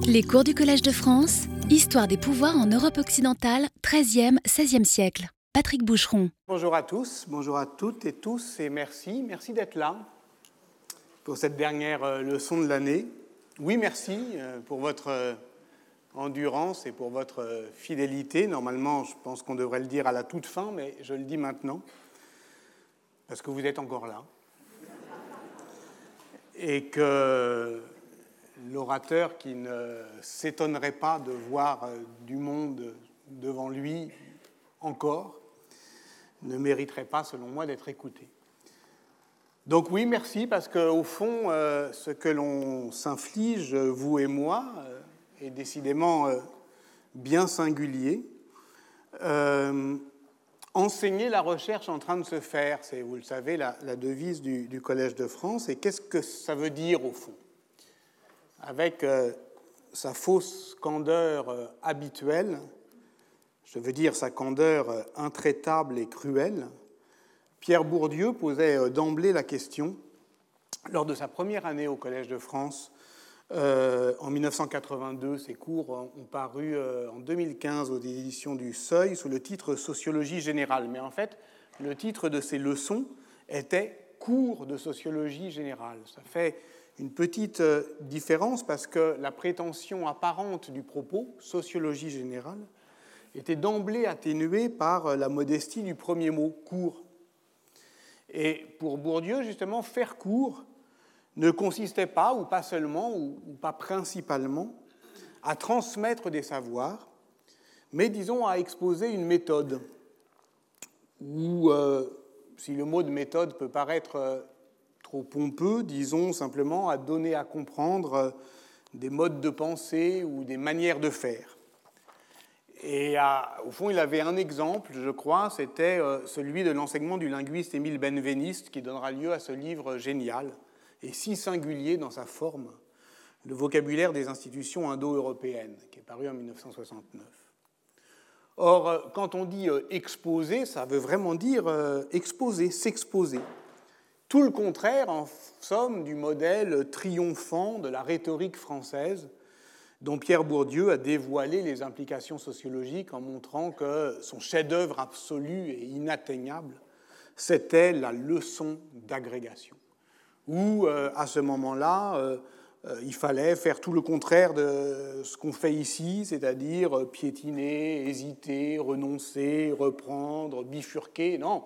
Les cours du Collège de France, Histoire des pouvoirs en Europe occidentale, 13e, 16e siècle. Patrick Boucheron. Bonjour à tous, bonjour à toutes et tous, et merci. Merci d'être là pour cette dernière euh, leçon de l'année. Oui, merci euh, pour votre euh, endurance et pour votre fidélité. Normalement, je pense qu'on devrait le dire à la toute fin, mais je le dis maintenant, parce que vous êtes encore là. Et que l'orateur qui ne s'étonnerait pas de voir euh, du monde devant lui encore ne mériterait pas, selon moi, d'être écouté. Donc oui, merci, parce qu'au fond, euh, ce que l'on s'inflige, vous et moi, euh, est décidément bien singulier. enseigner la recherche en train de se faire, c'est, vous le savez, la, devise du Collège de France. Et qu'est-ce que ça veut dire, au fond? Avec euh, sa fausse candeur euh, habituelle, je veux dire sa candeur euh, intraitable et cruelle, Pierre Bourdieu posait d'emblée la question, lors de sa première année au Collège de France, en 1982, ses cours ont paru en 2015 aux éditions du Seuil sous le titre Sociologie générale. Mais en fait, le titre de ces leçons était Cours de sociologie générale. Ça fait une petite euh, différence parce que la prétention apparente du propos, sociologie générale, était d'emblée atténuée par euh, la modestie du premier mot, court. Et pour Bourdieu, justement, faire court ne consistait pas, ou pas seulement, ou, pas principalement, à transmettre des savoirs, mais disons à exposer une méthode, ou euh, si le mot de méthode peut paraître trop pompeux, disons simplement, à donner à comprendre euh, des modes de pensée ou des manières de faire. Et au fond, il avait un exemple, je crois, c'était euh, celui de l'enseignement du linguiste Émile Benveniste, qui donnera lieu à ce livre génial et si singulier dans sa forme, Le vocabulaire des institutions indo-européennes, qui est paru en 1969. Or, euh, quand on dit exposer, ça veut vraiment dire exposer, s'exposer. Tout le contraire, en somme, du modèle triomphant de la rhétorique française dont Pierre Bourdieu a dévoilé les implications sociologiques en montrant que son chef-d'œuvre absolu et inatteignable, c'était la leçon d'agrégation. Où, euh, à ce moment-là, euh, euh, il fallait faire tout le contraire de ce qu'on fait ici, c'est-à-dire piétiner, hésiter, renoncer, reprendre, bifurquer. Non,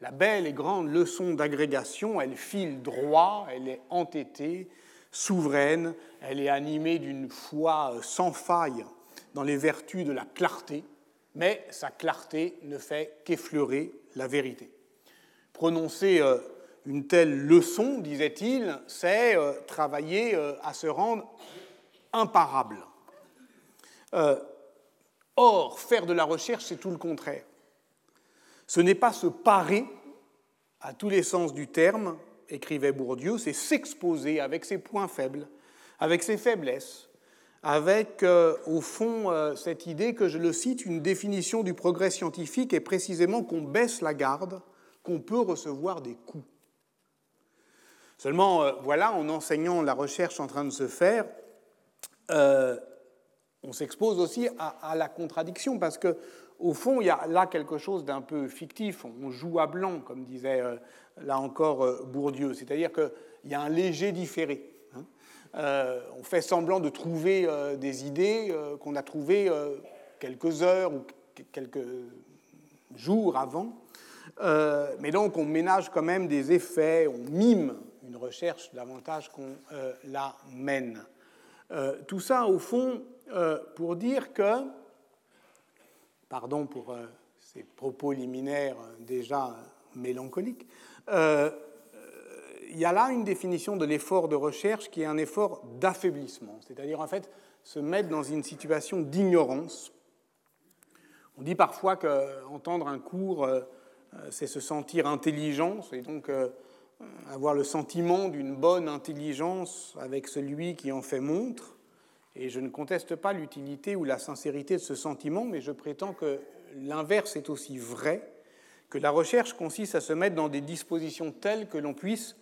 la belle et grande leçon d'agrégation, elle file droit, elle est entêtée, souveraine, elle est animée d'une foi sans faille dans les vertus de la clarté, mais sa clarté ne fait qu'effleurer la vérité. Prononcer euh, une telle leçon, disait-il, c'est euh, travailler euh, à se rendre imparable. Or, faire de la recherche, c'est tout le contraire. Ce n'est pas se parer à tous les sens du terme, écrivait Bourdieu, c'est s'exposer avec ses points faibles, avec ses faiblesses, avec euh, au fond euh, cette idée que, je le cite, une définition du progrès scientifique est précisément qu'on baisse la garde, qu'on peut recevoir des coups. Seulement, euh, voilà, en enseignant la recherche en train de se faire, on s'expose aussi à, à, la contradiction, parce que au fond, il y a là quelque chose d'un peu fictif. On joue à blanc, comme disait euh, là encore euh, Bourdieu. C'est-à-dire qu'il y a un léger différé. Hein. Euh, on fait semblant de trouver des idées qu'on a trouvées quelques heures ou quelques jours avant. mais donc, on ménage quand même des effets, on mime une recherche davantage qu'on la mène. tout ça, au fond, pour dire que pardon pour euh, ces propos liminaires euh, déjà mélancoliques, euh, il y a là une définition de l'effort de recherche qui est un effort d'affaiblissement, c'est-à-dire en fait se mettre dans une situation d'ignorance. On dit parfois qu'entendre un cours, c'est se sentir intelligent, c'est donc avoir le sentiment d'une bonne intelligence avec celui qui en fait montre. Et je ne conteste pas l'utilité ou la sincérité de ce sentiment, mais je prétends que l'inverse est aussi vrai, que la recherche consiste à se mettre dans des dispositions telles que l'on puisse,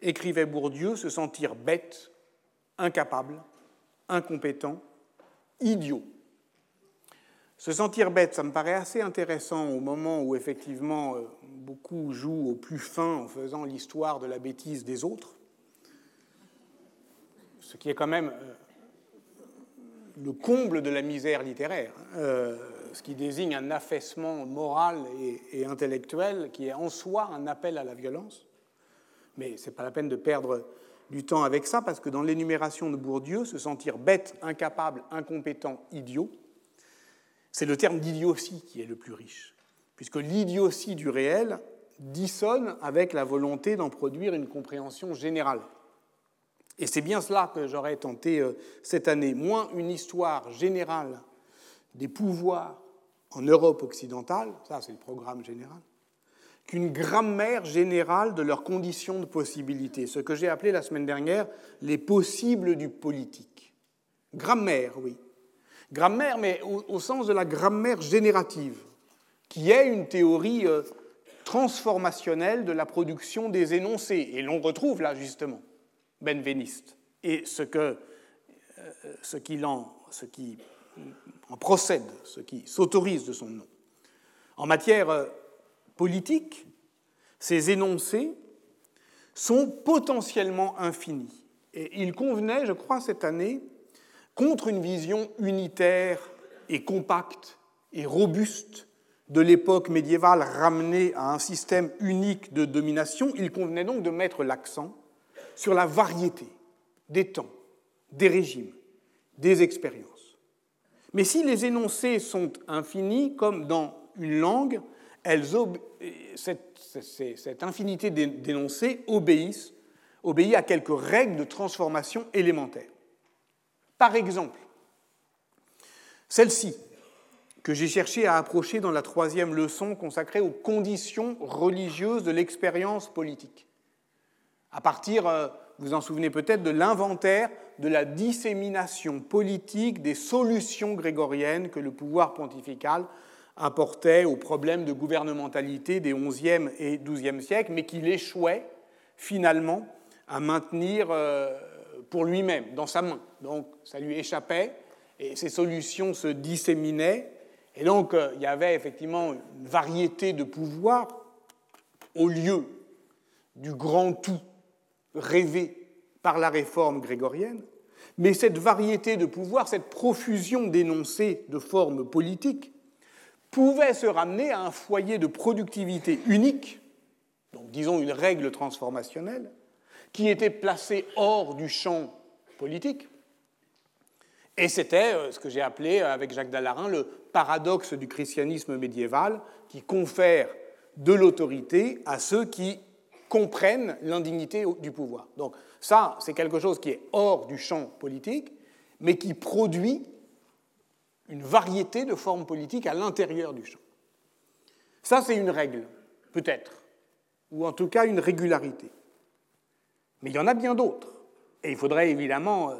écrivait Bourdieu, se sentir bête, incapable, incompétent, idiot. Se sentir bête, ça me paraît assez intéressant au moment où effectivement euh, beaucoup jouent au plus fin en faisant l'histoire de la bêtise des autres, ce qui est quand même euh, le comble de la misère littéraire, hein. euh, ce qui désigne un affaissement moral et, intellectuel qui est en soi un appel à la violence. Mais ce n'est pas la peine de perdre du temps avec ça, parce que dans l'énumération de Bourdieu, se sentir bête, incapable, incompétent, idiot, c'est le terme d'idiotie qui est le plus riche, puisque l'idiotie du réel dissonne avec la volonté d'en produire une compréhension générale. Et c'est bien cela que j'aurais tenté euh, cette année, moins une histoire générale des pouvoirs en Europe occidentale, ça c'est le programme général, qu'une grammaire générale de leurs conditions de possibilité, ce que j'ai appelé la semaine dernière les possibles du politique. Grammaire, oui. Grammaire, mais au, sens de la grammaire générative, qui est une théorie euh, transformationnelle de la production des énoncés. Et l'on retrouve là justement benveniste et ce, que, euh, ce, ce qui en procède, ce qui s'autorise de son nom. En matière euh, politique, ces énoncés sont potentiellement infinis. Et il convenait, je crois, cette année, contre une vision unitaire et compacte et robuste de l'époque médiévale ramenée à un système unique de domination, il convenait donc de mettre l'accent sur la variété des temps, des régimes, des expériences. Mais si les énoncés sont infinis, comme dans une langue, cette, infinité d'énoncés obéissent, obéit à quelques règles de transformation élémentaires. Par exemple, celle-ci, que j'ai cherché à approcher dans la troisième leçon consacrée aux conditions religieuses de l'expérience politique. À partir, euh, vous en souvenez peut-être, de l'inventaire de la dissémination politique des solutions grégoriennes que le pouvoir pontifical apportait aux problèmes de gouvernementalité des XIe et XIIe siècles, mais qu'il échouait finalement à maintenir euh, pour lui-même, dans sa main. Donc ça lui échappait, et ces solutions se disséminaient, et donc euh, il y avait effectivement une variété de pouvoirs au lieu du grand tout rêvé par la réforme grégorienne, mais cette variété de pouvoirs, cette profusion d'énoncés de formes politiques, pouvait se ramener à un foyer de productivité unique, donc disons une règle transformationnelle, qui était placée hors du champ politique. Et c'était euh, ce que j'ai appelé, euh, avec Jacques Dallarin, le paradoxe du christianisme médiéval, qui confère de l'autorité à ceux qui comprennent l'indignité du pouvoir. Donc ça, c'est quelque chose qui est hors du champ politique, mais qui produit une variété de formes politiques à l'intérieur du champ. Ça, c'est une règle, peut-être, ou en tout cas une régularité. Mais il y en a bien d'autres. Et il faudrait évidemment euh,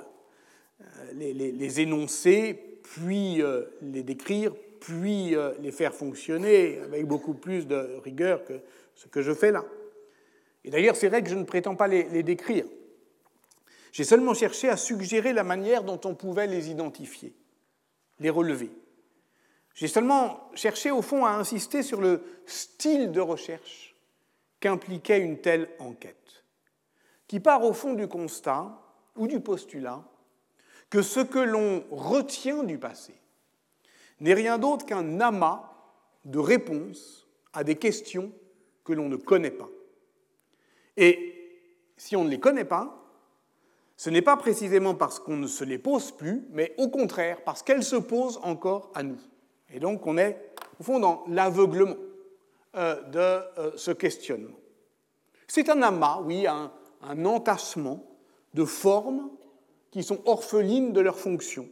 les, énoncer, puis euh, les décrire, puis euh, les faire fonctionner avec beaucoup plus de rigueur que ce que je fais là. Et d'ailleurs, vrai que je ne prétends pas les, décrire. J'ai seulement cherché à suggérer la manière dont on pouvait les identifier, les relever. J'ai seulement cherché, au fond, à insister sur le style de recherche qu'impliquait une telle enquête, qui part au fond du constat ou du postulat que ce que l'on retient du passé n'est rien d'autre qu'un amas de réponses à des questions que l'on ne connaît pas. Et si on ne les connaît pas, ce n'est pas précisément parce qu'on ne se les pose plus, mais au contraire parce qu'elles se posent encore à nous. Et donc on est, au fond, dans l'aveuglement euh, de euh, ce questionnement. C'est un amas, oui, un, un entassement de formes qui sont orphelines de leur fonction,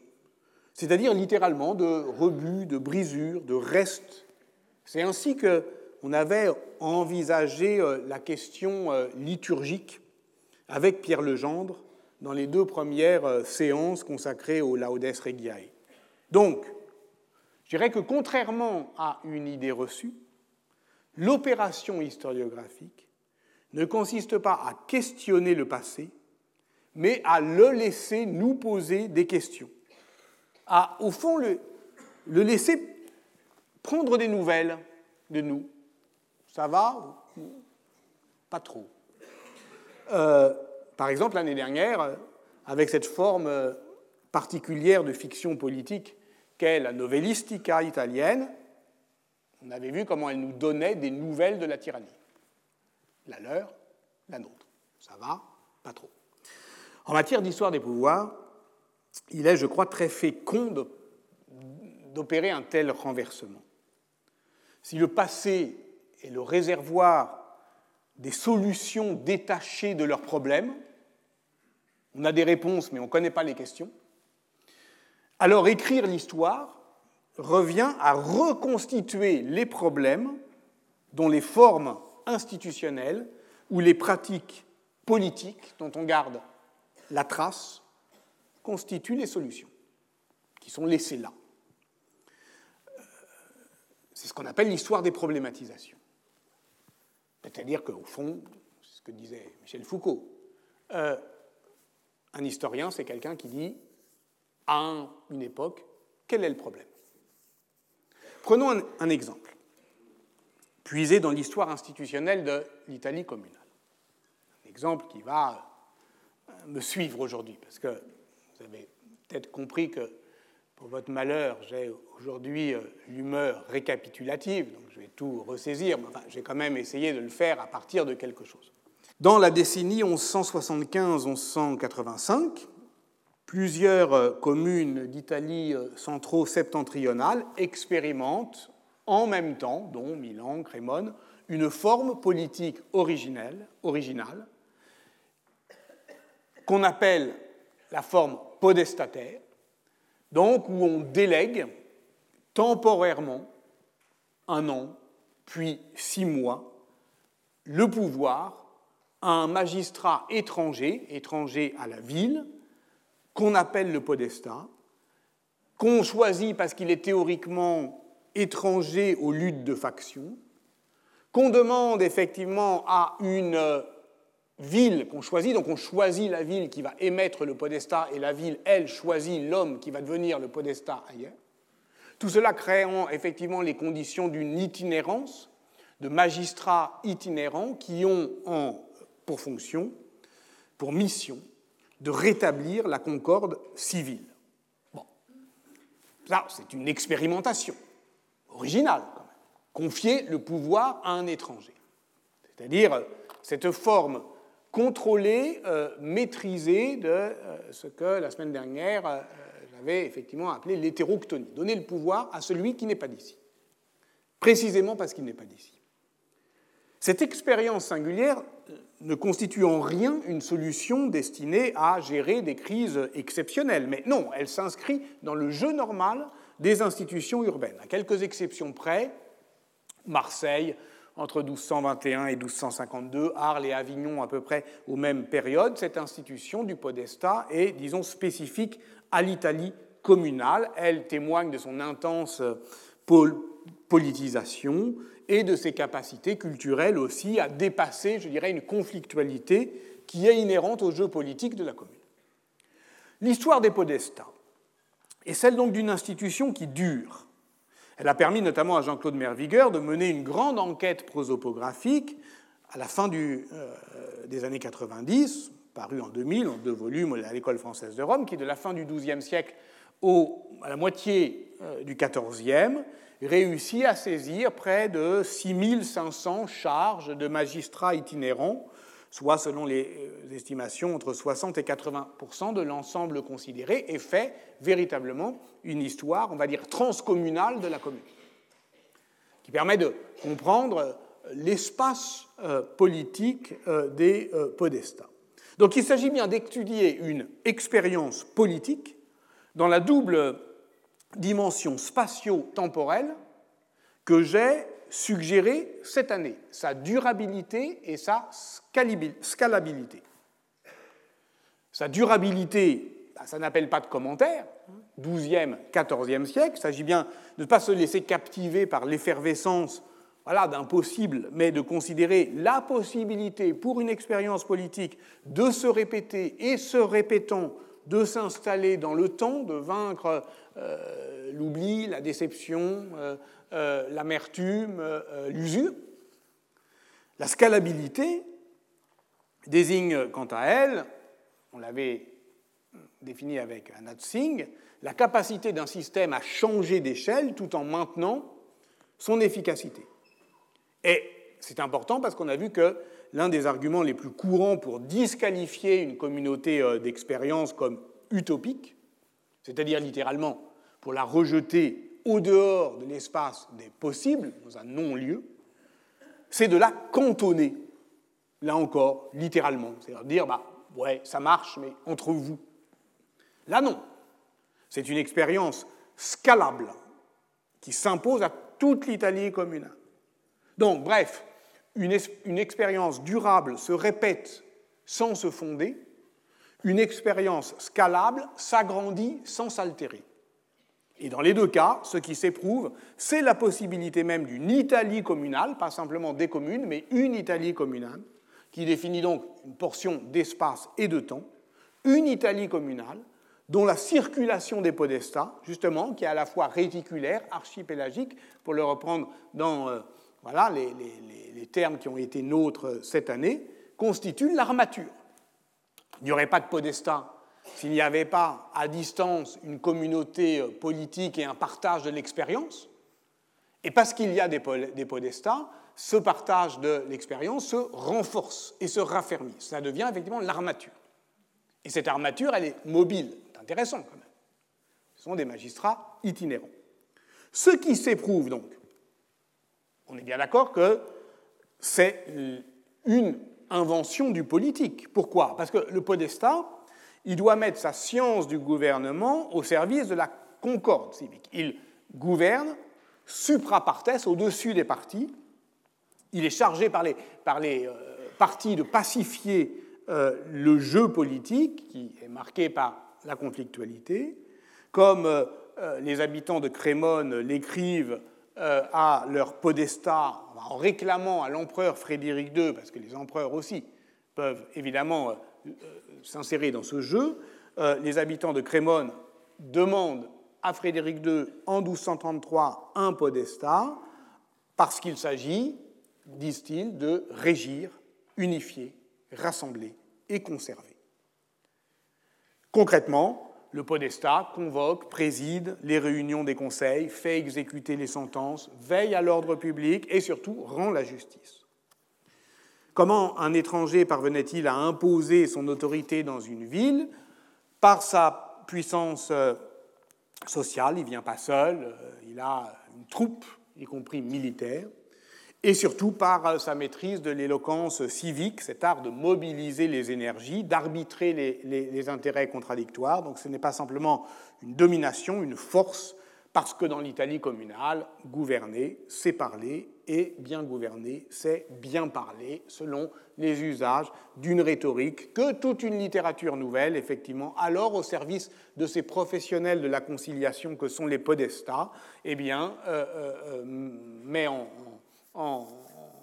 c'est-à-dire littéralement de rebuts, de brisures, de restes. C'est ainsi que on avait envisagé euh, la question euh, liturgique avec Pierre Legendre dans les deux premières euh, séances consacrées au Laudes Regiae. Donc, je dirais que contrairement à une idée reçue, l'opération historiographique ne consiste pas à questionner le passé, mais à le laisser nous poser des questions, à, au fond, le, le laisser prendre des nouvelles de nous. Ça va Pas trop? Euh, par exemple, l'année dernière, avec cette forme euh, particulière de fiction politique qu'est la novellistica italienne, on avait vu comment elle nous donnait des nouvelles de la tyrannie. La leur, la nôtre. Ça va Pas trop. En matière d'histoire des pouvoirs, il est, je crois, très fécond d'opérer un tel renversement. Si le passé est le réservoir des solutions détachées de leurs problèmes, on a des réponses mais on ne connaît pas les questions, alors écrire l'histoire revient à reconstituer les problèmes dont les formes institutionnelles ou les pratiques politiques dont on garde la trace constituent les solutions qui sont laissées là. C'est ce qu'on appelle l'histoire des problématisations. C'est-à-dire qu'au fond, c'est ce que disait Michel Foucault, euh, un historien, c'est quelqu'un qui dit, à une époque, quel est le problème? Prenons un, exemple, puisé dans l'histoire institutionnelle de l'Italie communale. Un exemple qui va euh, me suivre aujourd'hui, parce que vous avez peut-être compris que pour votre malheur, j'ai aujourd'hui euh, l'humeur récapitulative, donc je vais tout ressaisir, mais j'ai quand même essayé de le faire à partir de quelque chose. Dans la décennie 1175-1185, plusieurs euh, communes d'Italie euh, centro-septentrionale expérimentent en même temps, dont Milan, Crémone, une forme politique originelle, originale qu'on appelle la forme podestataire, donc où on délègue temporairement un an, puis six mois, le pouvoir à un magistrat étranger, étranger à la ville, qu'on appelle le podestat, qu'on choisit parce qu'il est théoriquement étranger aux luttes de faction, qu'on demande effectivement à une ville qu'on choisit, donc on choisit la ville qui va émettre le podestat et la ville, elle, choisit l'homme qui va devenir le podestat ailleurs. Tout cela créant effectivement les conditions d'une itinérance, de magistrats itinérants qui ont pour fonction, pour mission, de rétablir la concorde civile. Bon. Ça, c'est une expérimentation originale, quand même. Confier le pouvoir à un étranger. C'est-à-dire cette forme contrôler, euh, maîtriser de euh, ce que la semaine dernière euh, j'avais effectivement appelé l'hétéroctonie, donner le pouvoir à celui qui n'est pas d'ici, précisément parce qu'il n'est pas d'ici. Cette expérience singulière ne constitue en rien une solution destinée à gérer des crises exceptionnelles, mais non, elle s'inscrit dans le jeu normal des institutions urbaines. À quelques exceptions près, Marseille, entre 1221 et 1252, Arles et Avignon à peu près aux mêmes périodes, cette institution du podestat est, disons, spécifique à l'Italie communale. Elle témoigne de son intense politisation et de ses capacités culturelles aussi à dépasser, je dirais, une conflictualité qui est inhérente au jeu politique de la commune. L'histoire des podestats est celle donc d'une institution qui dure, elle a permis notamment à Jean-Claude Mervigueur de mener une grande enquête prosopographique à la fin euh, des années 90, parue en 2000 en deux volumes à l'École française de Rome, qui de la fin du XIIe siècle à la moitié euh, du XIVe réussit à saisir près de 6500 charges de magistrats itinérants soit selon les euh, estimations entre 60 et 80% de l'ensemble considéré, et fait véritablement une histoire, on va dire, transcommunale de la commune, qui permet de comprendre euh, l'espace euh, politique des podestats. Donc il s'agit bien d'étudier une expérience politique dans la double dimension spatio-temporelle que j'ai suggérer cette année, sa durabilité et sa scalabilité. Sa durabilité, bah, ça n'appelle pas de commentaire, 12e, 14e siècle, il s'agit bien de ne pas se laisser captiver par l'effervescence voilà, d'impossible, mais de considérer la possibilité pour une expérience politique de se répéter et se répétant, de s'installer dans le temps, de vaincre euh, l'oubli, la déception, euh, euh, l'amertume, l'usure. La scalabilité désigne quant à elle, on l'avait défini avec un Singh, la capacité d'un système à changer d'échelle tout en maintenant son efficacité. Et c'est important parce qu'on a vu que l'un des arguments les plus courants pour disqualifier une communauté euh, d'expérience comme utopique, c'est-à-dire littéralement pour la rejeter au dehors de l'espace des possibles, dans un non-lieu, c'est de la cantonner, là encore, littéralement. C'est-à-dire dire, bah, ouais, ça marche, mais entre vous. Là, non. C'est une expérience scalable qui s'impose à toute l'Italie communale. Donc, bref, une, expérience durable se répète sans se fonder, une expérience scalable s'agrandit sans s'altérer. Et dans les deux cas, ce qui s'éprouve, c'est la possibilité même d'une Italie communale, pas simplement des communes, mais une Italie communale, qui définit donc une portion d'espace et de temps, une Italie communale, dont la circulation des podestats, justement, qui est à la fois réticulaire, archipélagique, pour le reprendre dans euh, voilà, les, termes qui ont été nôtres cette année, constitue l'armature. Il n'y aurait pas de podestat s'il n'y avait pas à distance une communauté euh, politique et un partage de l'expérience. Et parce qu'il y a des, des podestats, ce partage de l'expérience se renforce et se raffermit. Ça devient effectivement l'armature. Et cette armature, elle est mobile intéressant quand même. Ce sont des magistrats itinérants. Ce qui s'éprouve donc, on est bien d'accord que c'est une invention du politique. Pourquoi? Parce que le podestat, il doit mettre sa science du gouvernement au service de la concorde civique. Il gouverne supra partes, au-dessus des partis. Il est chargé par les, euh, partis de pacifier euh, le jeu politique, qui est marqué par la conflictualité, comme euh, les habitants de Crémone l'écrivent euh, à leur podestat en réclamant à l'empereur Frédéric II, parce que les empereurs aussi peuvent évidemment s'insérer dans ce jeu, les habitants de Crémone demandent à Frédéric II en 1233 un podestat, parce qu'il s'agit, disent-ils, de régir, unifier, rassembler et conserver. Concrètement, le podestat convoque, préside les réunions des conseils, fait exécuter les sentences, veille à l'ordre public et surtout rend la justice. Comment un étranger parvenait-il à imposer son autorité dans une ville? Par sa puissance euh, sociale, il ne vient pas seul, euh, il a une troupe, y compris militaire et surtout par euh, sa maîtrise de l'éloquence civique, cet art de mobiliser les énergies, d'arbitrer les, intérêts contradictoires. Donc ce n'est pas simplement une domination, une force, parce que dans l'Italie communale, gouverner, c'est parler, et bien gouverner, c'est bien parler, selon les usages d'une rhétorique que toute une littérature nouvelle, effectivement, alors au service de ces professionnels de la conciliation que sont les podestats, eh bien, euh, euh, met en en,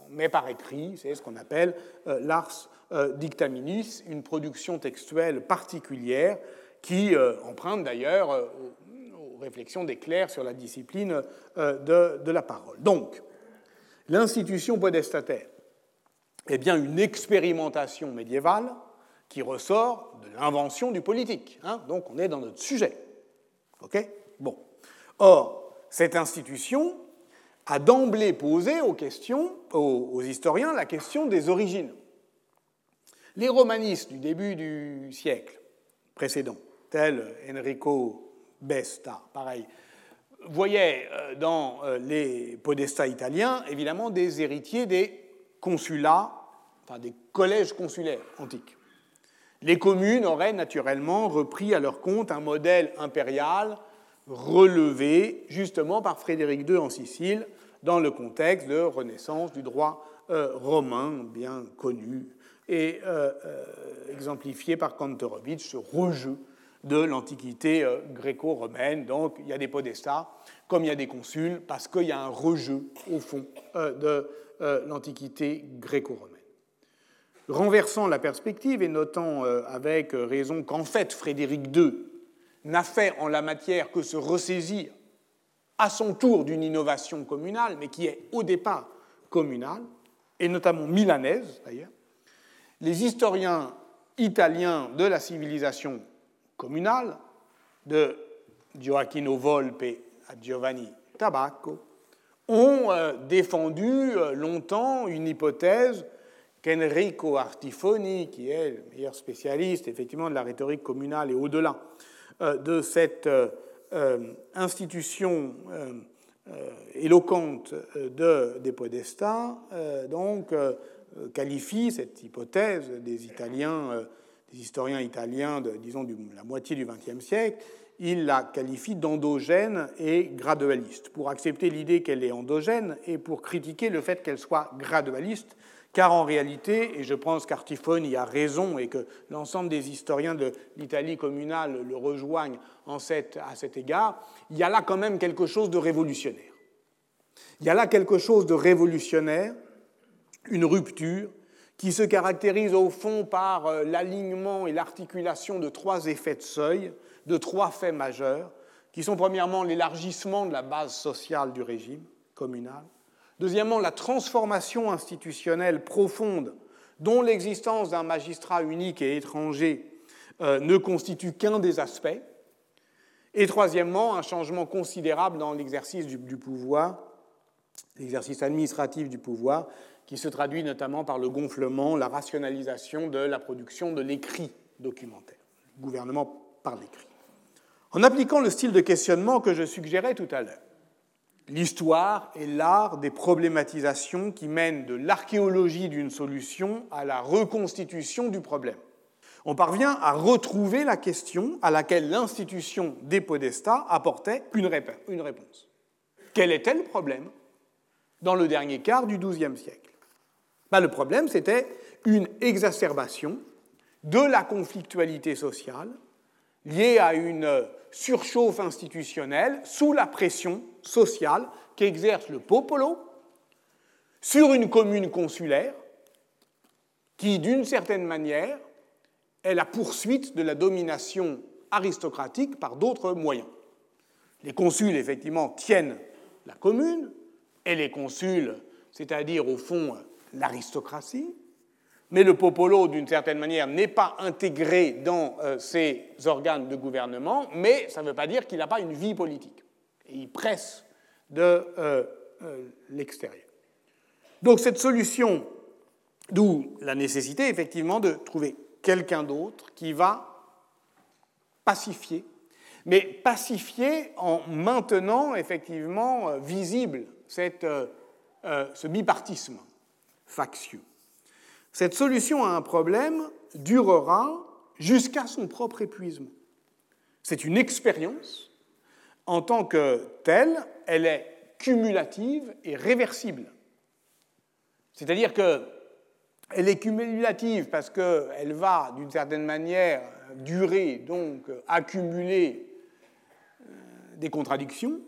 met par écrit, c'est ce qu'on appelle euh, l'ars euh, dictaminis, une production textuelle particulière qui euh, emprunte d'ailleurs aux réflexions des clercs sur la discipline de, de la parole. Donc, l'institution podestataire est bien une expérimentation médiévale qui ressort de l'invention du politique. Hein. donc on est dans notre sujet. OK? Bon. Or, cette institution a d'emblée posé aux, historiens la question des origines. Les romanistes du début du siècle précédent, tels Enrico Besta, pareil, voyaient euh, dans euh, les podestats italiens évidemment des héritiers des consulats, enfin des collèges consulaires antiques. Les communes auraient naturellement repris à leur compte un modèle impérial relevé justement par Frédéric II en Sicile dans le contexte de renaissance du droit euh, romain bien connu et euh, euh, exemplifié par Kantorowicz, ce rejeu de l'Antiquité gréco-romaine. Donc il y a des podestats, comme il y a des consuls, parce qu'il y a un rejeu, au fond, de l'Antiquité gréco-romaine. Renversant la perspective et notant avec raison qu'en fait Frédéric II n'a fait en la matière que se ressaisir à son tour d'une innovation communale, mais qui est au départ communale, et notamment milanaise d'ailleurs, les historiens italiens de la civilisation communale, de Gioacchino Volpe à Giovanni Tabacco, ont euh, défendu euh, longtemps une hypothèse qu'Enrico Artifoni, qui est le meilleur spécialiste effectivement de la rhétorique communale et au-delà de cette institution éloquente de, des podestats, donc qualifie cette hypothèse des Italiens des historiens italiens, de, disons, de la moitié du XXe siècle, il la qualifie d'endogène et gradualiste, pour accepter l'idée qu'elle est endogène et pour critiquer le fait qu'elle soit gradualiste, car en réalité, et je pense qu'Artifone y a raison et que l'ensemble des historiens de l'Italie communale le rejoignent à cet égard, il y a là quand même quelque chose de révolutionnaire. Il y a là quelque chose de révolutionnaire, une rupture qui se caractérise au fond par euh, l'alignement et l'articulation de trois effets de seuil, de trois faits majeurs, qui sont premièrement l'élargissement de la base sociale du régime communal, deuxièmement la transformation institutionnelle profonde dont l'existence d'un magistrat unique et étranger euh, ne constitue qu'un des aspects, et troisièmement un changement considérable dans l'exercice du, du pouvoir, l'exercice administratif du pouvoir, qui se traduit notamment par le gonflement, la rationalisation de la production de l'écrit documentaire. Le gouvernement par l'écrit. En appliquant le style de questionnement que je suggérais tout à l'heure, l'histoire est l'art des problématisations qui mènent de l'archéologie d'une solution à la reconstitution du problème. On parvient à retrouver la question à laquelle l'institution des podestats apportait une réponse. Quel était le problème dans le dernier quart du XIIe siècle? Bah, le problème, c'était une exacerbation de la conflictualité sociale liée à une surchauffe institutionnelle sous la pression sociale qu'exerce le popolo sur une commune consulaire qui, d'une certaine manière, est la poursuite de la domination aristocratique par d'autres moyens. Les consuls, effectivement, tiennent la commune, et les consuls, c'est-à-dire au fond l'aristocratie, mais le popolo, d'une certaine manière, n'est pas intégré dans euh, ces organes de gouvernement, mais ça ne veut pas dire qu'il n'a pas une vie politique. Et il presse de euh, euh, l'extérieur. Donc cette solution, d'où la nécessité effectivement de trouver quelqu'un d'autre qui va pacifier, mais pacifier en maintenant effectivement visible cette, ce bipartisme factieux. Cette solution à un problème durera jusqu'à son propre épuisement. C'est une expérience. En tant que telle, elle est cumulative et réversible. C'est-à-dire qu'elle est cumulative parce qu'elle va, d'une certaine manière, durer, donc accumuler euh, des contradictions,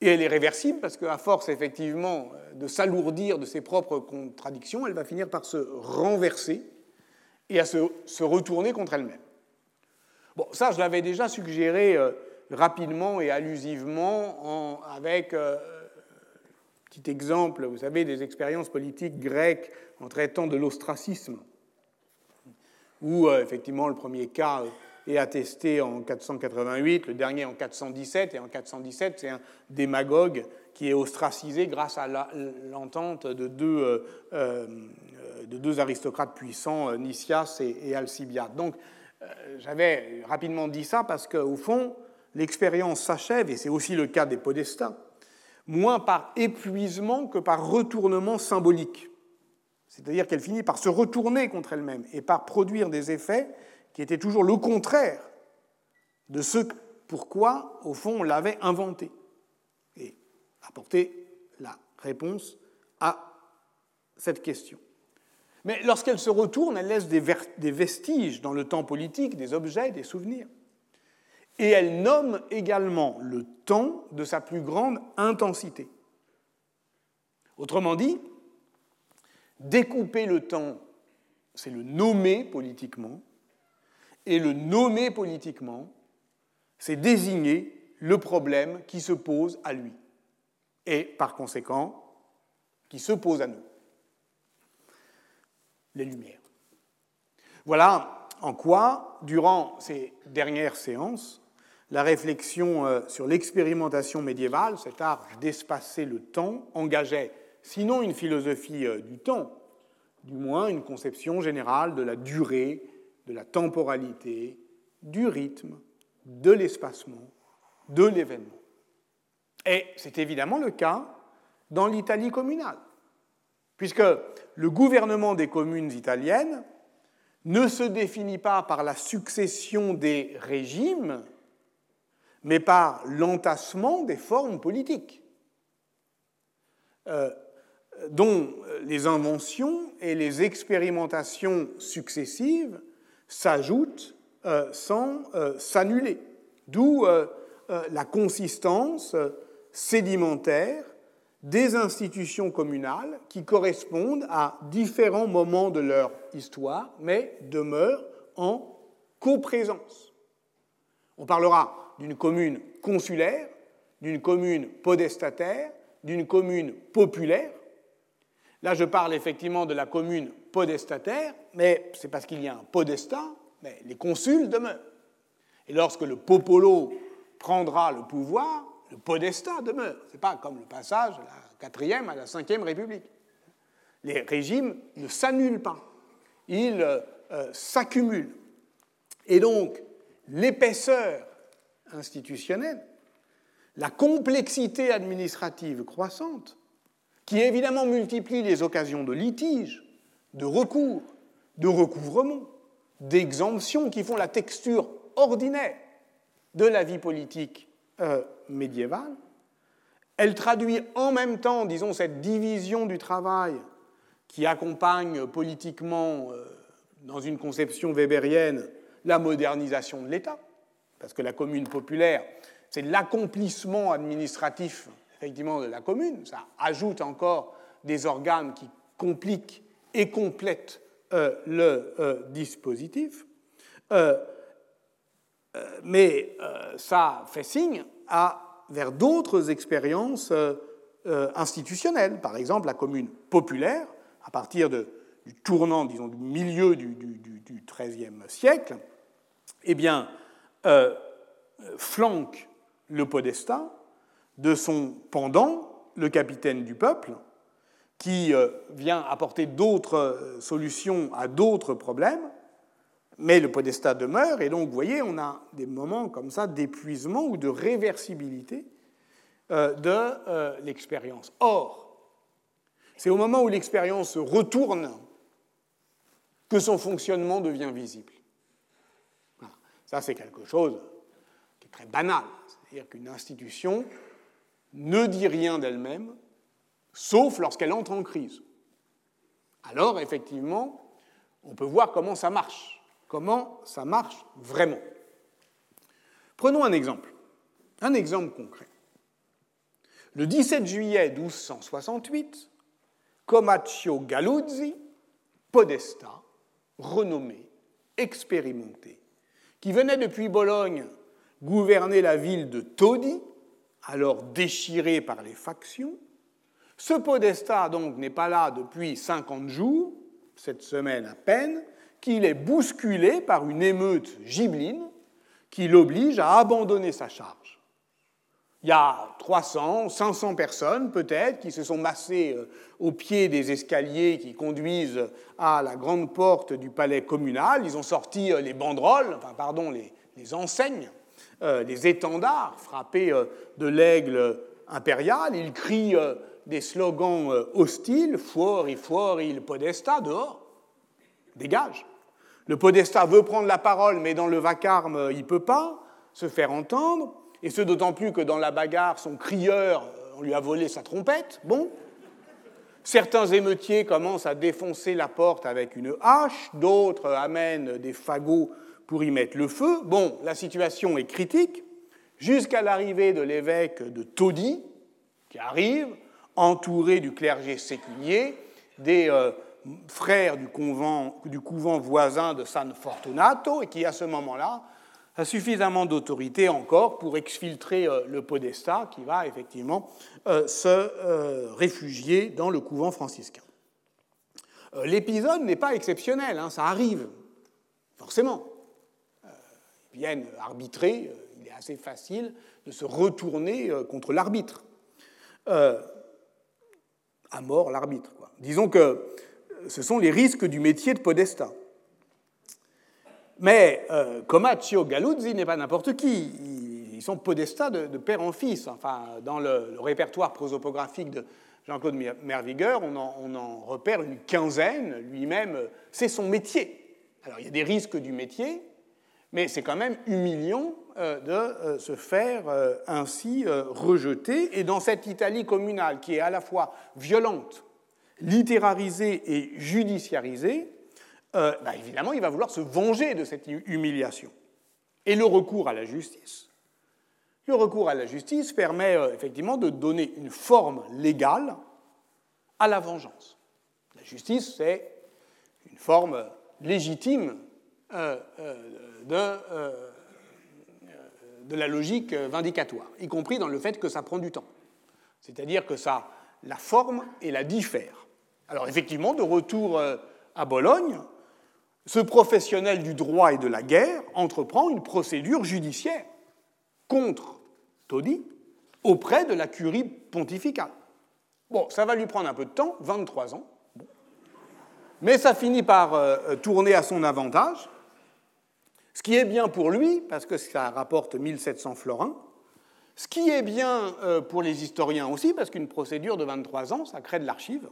et elle est réversible parce qu'à force, effectivement, de s'alourdir de ses propres contradictions, elle va finir par se renverser et à se, retourner contre elle-même. Bon, ça, je l'avais déjà suggéré euh, rapidement et allusivement avec euh, un petit exemple, vous savez, des expériences politiques grecques en traitant de l'ostracisme, où, euh, effectivement, le premier cas est attesté en 488, le dernier en 417, et en 417, c'est un démagogue qui est ostracisé grâce à l'entente de, deux, euh, euh, de deux aristocrates puissants, euh, Nicias et, Alcibiade. Donc, j'avais rapidement dit ça parce qu'au fond, l'expérience s'achève, et c'est aussi le cas des podestats, moins par épuisement que par retournement symbolique. C'est-à-dire qu'elle finit par se retourner contre elle-même et par produire des effets qui était toujours le contraire de ce pourquoi, au fond, on l'avait inventé, et apporter la réponse à cette question. Mais lorsqu'elle se retourne, elle laisse des vestiges dans le temps politique, des objets, des souvenirs. Et elle nomme également le temps de sa plus grande intensité. Autrement dit, découper le temps, c'est le nommer politiquement, et le nommer politiquement, c'est désigner le problème qui se pose à lui, et par conséquent, qui se pose à nous. Les Lumières. Voilà en quoi, durant ces dernières séances, la réflexion euh, sur l'expérimentation médiévale, cet art d'espacer le temps, engageait sinon une philosophie euh, du temps, du moins une conception générale de la durée, de la temporalité, du rythme, de l'espacement, de l'événement. Et c'est évidemment le cas dans l'Italie communale, puisque le gouvernement des communes italiennes ne se définit pas par la succession des régimes, mais par l'entassement des formes politiques, euh, dont les inventions et les expérimentations successives s'ajoutent euh, sans euh, s'annuler. D'où la consistance sédimentaire des institutions communales qui correspondent à différents moments de leur histoire, mais demeurent en coprésence. On parlera d'une commune consulaire, d'une commune podestataire, d'une commune populaire. Là, je parle effectivement de la commune podestataire, mais c'est parce qu'il y a un podestat, mais les consuls demeurent. Et lorsque le popolo prendra le pouvoir, le podestat demeure. Ce n'est pas comme le passage de la quatrième à la cinquième République. Les régimes ne s'annulent pas, ils euh, s'accumulent. Et donc, l'épaisseur institutionnelle, la complexité administrative croissante, qui évidemment multiplie les occasions de litige, de recours, de recouvrement, d'exemption qui font la texture ordinaire de la vie politique euh, médiévale, elle traduit en même temps, disons, cette division du travail qui accompagne politiquement, euh, dans une conception weberienne, la modernisation de l'État parce que la commune populaire, c'est l'accomplissement administratif effectivement de la commune. Ça ajoute encore des organes qui compliquent et complètent euh, le euh, dispositif. Euh, mais ça fait signe à, vers d'autres expériences institutionnelles. Par exemple, la commune populaire, à partir du tournant, disons, du milieu du XIIIe siècle, eh bien, flanque le podestat de son pendant, le capitaine du peuple, qui euh, vient apporter d'autres euh, solutions à d'autres problèmes, mais le podestat demeure, et donc vous voyez, on a des moments comme ça d'épuisement ou de réversibilité de l'expérience. Or, c'est au moment où l'expérience retourne que son fonctionnement devient visible. Ça, c'est quelque chose qui est très banal. C'est-à-dire qu'une institution ne dit rien d'elle-même, sauf lorsqu'elle entre en crise. Alors, effectivement, on peut voir comment ça marche, comment ça marche vraiment. Prenons un exemple, un exemple concret. Le 17 juillet 1268, Comaccio Galuzzi, podesta, renommé, expérimenté, qui venait depuis Bologne gouverner la ville de Todi, alors déchirée par les factions. Ce podestat, donc, n'est pas là depuis 50 jours, cette semaine à peine, qu'il est bousculé par une émeute gibeline qui l'oblige à abandonner sa charge. Il y a 300, 500 personnes peut-être qui se sont massées euh, au pied des escaliers qui conduisent à la grande porte du palais communal. Ils ont sorti euh, les banderoles, enfin pardon, les, enseignes, euh, les étendards frappés de l'aigle impérial. Ils crient des slogans hostiles, fuori, fuori, il podesta, dehors, dégage. Le podesta veut prendre la parole, mais dans le vacarme, il ne peut pas se faire entendre et ce d'autant plus que dans la bagarre, son crieur, on lui a volé sa trompette. Bon. Certains émeutiers commencent à défoncer la porte avec une hache, d'autres amènent des fagots pour y mettre le feu. Bon, la situation est critique, jusqu'à l'arrivée de l'évêque de Todi, qui arrive, entouré du clergé séculier, des euh, frères du, couvent voisin de San Fortunato, et qui, à ce moment-là, a suffisamment d'autorité encore pour exfiltrer euh, le podestat qui va effectivement euh, se réfugier dans le couvent franciscain. L'épisode n'est pas exceptionnel, hein, ça arrive, forcément. Ils viennent arbitrer, il est assez facile de se retourner contre l'arbitre. À mort l'arbitre. Disons que ce sont les risques du métier de podestat. Mais euh, Comaccio Galuzzi n'est pas n'importe qui. Ils sont podestats de, père en fils. Enfin, dans le, répertoire prosopographique de Jean-Claude Merviguer, on en, repère une quinzaine. Lui-même, c'est son métier. Alors, il y a des risques du métier, mais c'est quand même humiliant euh, de euh, se faire euh, ainsi rejeter. Et dans cette Italie communale qui est à la fois violente, littérarisé et judiciarisé, euh, bah, évidemment, il va vouloir se venger de cette humiliation. Et le recours à la justice, le recours à la justice permet euh, effectivement de donner une forme légale à la vengeance. La justice, c'est une forme légitime euh, de, de, la logique vindicatoire, y compris dans le fait que ça prend du temps. C'est-à-dire que ça, la forme et la diffère. Alors effectivement, de retour euh, à Bologne, ce professionnel du droit et de la guerre entreprend une procédure judiciaire contre Todi auprès de la curie pontificale. Bon, ça va lui prendre un peu de temps, 23 ans, mais ça finit par euh, tourner à son avantage, ce qui est bien pour lui, parce que ça rapporte 1700 florins, ce qui est bien euh, pour les historiens aussi, parce qu'une procédure de 23 ans, ça crée de l'archive.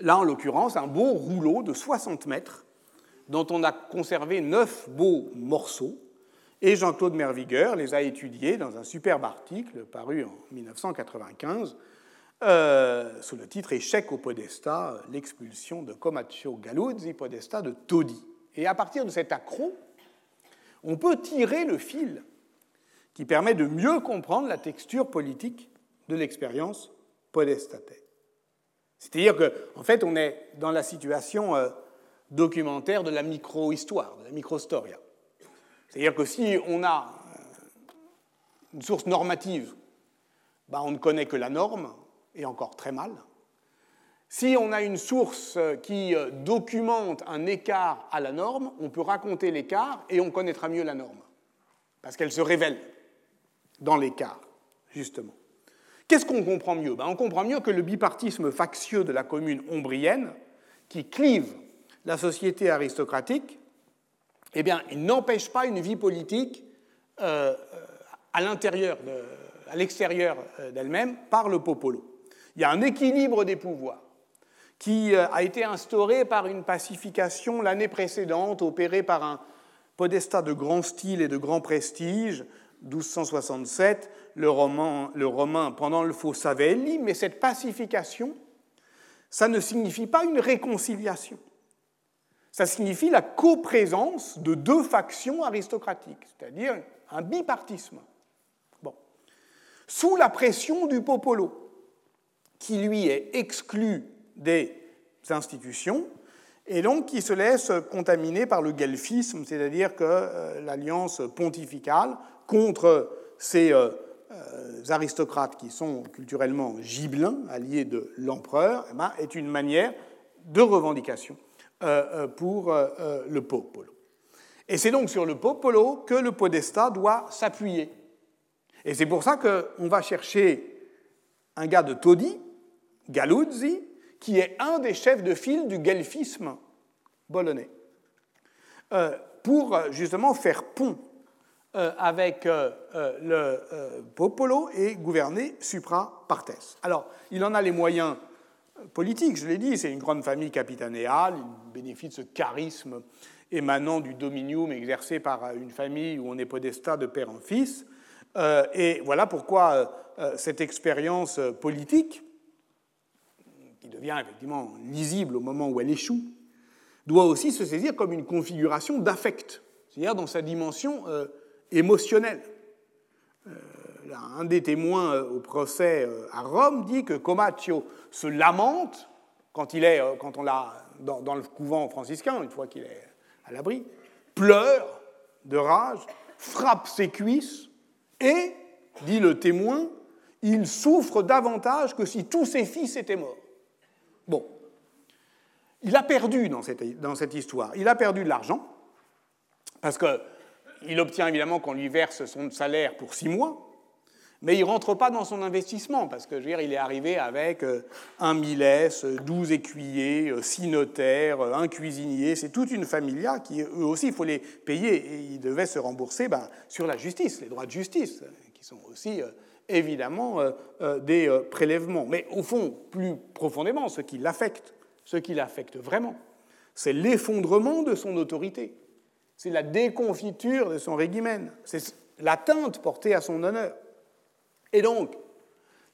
Là, en l'occurrence, un beau rouleau de 60 mètres dont on a conservé neuf beaux morceaux. Et Jean-Claude Merviguer les a étudiés dans un superbe article paru en 1995 euh, sous le titre Échec au podestat, l'expulsion de Comaccio Galuzzi, podestat de Todi. Et à partir de cet accro, on peut tirer le fil qui permet de mieux comprendre la texture politique de l'expérience podestataire. C'est-à-dire qu'en en fait, on est dans la situation euh, documentaire de la micro-histoire, de la micro-storia. C'est-à-dire que si on a euh, une source normative, ben on ne connaît que la norme, et encore très mal. Si on a une source euh, qui documente un écart à la norme, on peut raconter l'écart et on connaîtra mieux la norme, parce qu'elle se révèle dans l'écart, justement. Qu'est-ce qu'on comprend mieux? Ben, On comprend mieux que le bipartisme factieux de la commune ombrienne, qui clive la société aristocratique, eh bien, il n'empêche pas une vie politique euh, à l'intérieur, à l'extérieur euh, d'elle-même, par le popolo. Il y a un équilibre des pouvoirs qui euh, a été instauré par une pacification l'année précédente, opérée par un podestat de grand style et de grand prestige, 1267, le, le romain pendant le faux Savelli, mais cette pacification, ça ne signifie pas une réconciliation. Ça signifie la coprésence de deux factions aristocratiques, c'est-à-dire un bipartisme. Bon. Sous la pression du popolo, qui lui est exclu des institutions, et donc qui se laisse contaminer par le guelfisme, c'est-à-dire que euh, l'alliance pontificale contre ces euh, euh, aristocrates qui sont culturellement gibelins, alliés de l'empereur, eh ben, est une manière de revendication pour le popolo. Et c'est donc sur le popolo que le podestat doit s'appuyer. Et c'est pour ça qu'on va chercher un gars de Todi, Galuzzi, qui est un des chefs de file du guelfisme bolonais, euh, pour justement faire pont euh, avec euh, le popolo et gouverner supra partes. Alors, il en a les moyens politiques, je l'ai dit, c'est une grande famille capitanéale, il bénéficie de ce charisme émanant du dominium exercé par une famille où on est podestat de père en fils. et voilà pourquoi cette expérience politique devient effectivement lisible au moment où elle échoue, doit aussi se saisir comme une configuration d'affect, c'est-à-dire dans sa dimension euh, émotionnelle. Euh, un des témoins euh, au procès à Rome dit que Comaccio se lamente quand, il est, quand on l'a dans, dans, le couvent franciscain, une fois qu'il est à l'abri, pleure de rage, frappe ses cuisses et, dit le témoin, il souffre davantage que si tous ses fils étaient morts. Il a perdu dans cette, dans cette histoire. Il a perdu de l'argent, parce qu'il obtient évidemment qu'on lui verse son salaire pour six mois, mais il ne rentre pas dans son investissement, parce que je veux dire, il est arrivé avec euh, un millès, douze écuyers, euh, six notaires, euh, un cuisinier, c'est toute une familia qui, eux aussi, il faut les payer, et ils devaient se rembourser ben, sur la justice, les droits de justice, qui sont aussi évidemment des prélèvements. Mais au fond, plus profondément, ce qui l'affecte, ce qui l'affecte vraiment, c'est l'effondrement de son autorité, c'est la déconfiture de son régimen, c'est l'atteinte portée à son honneur. Et donc,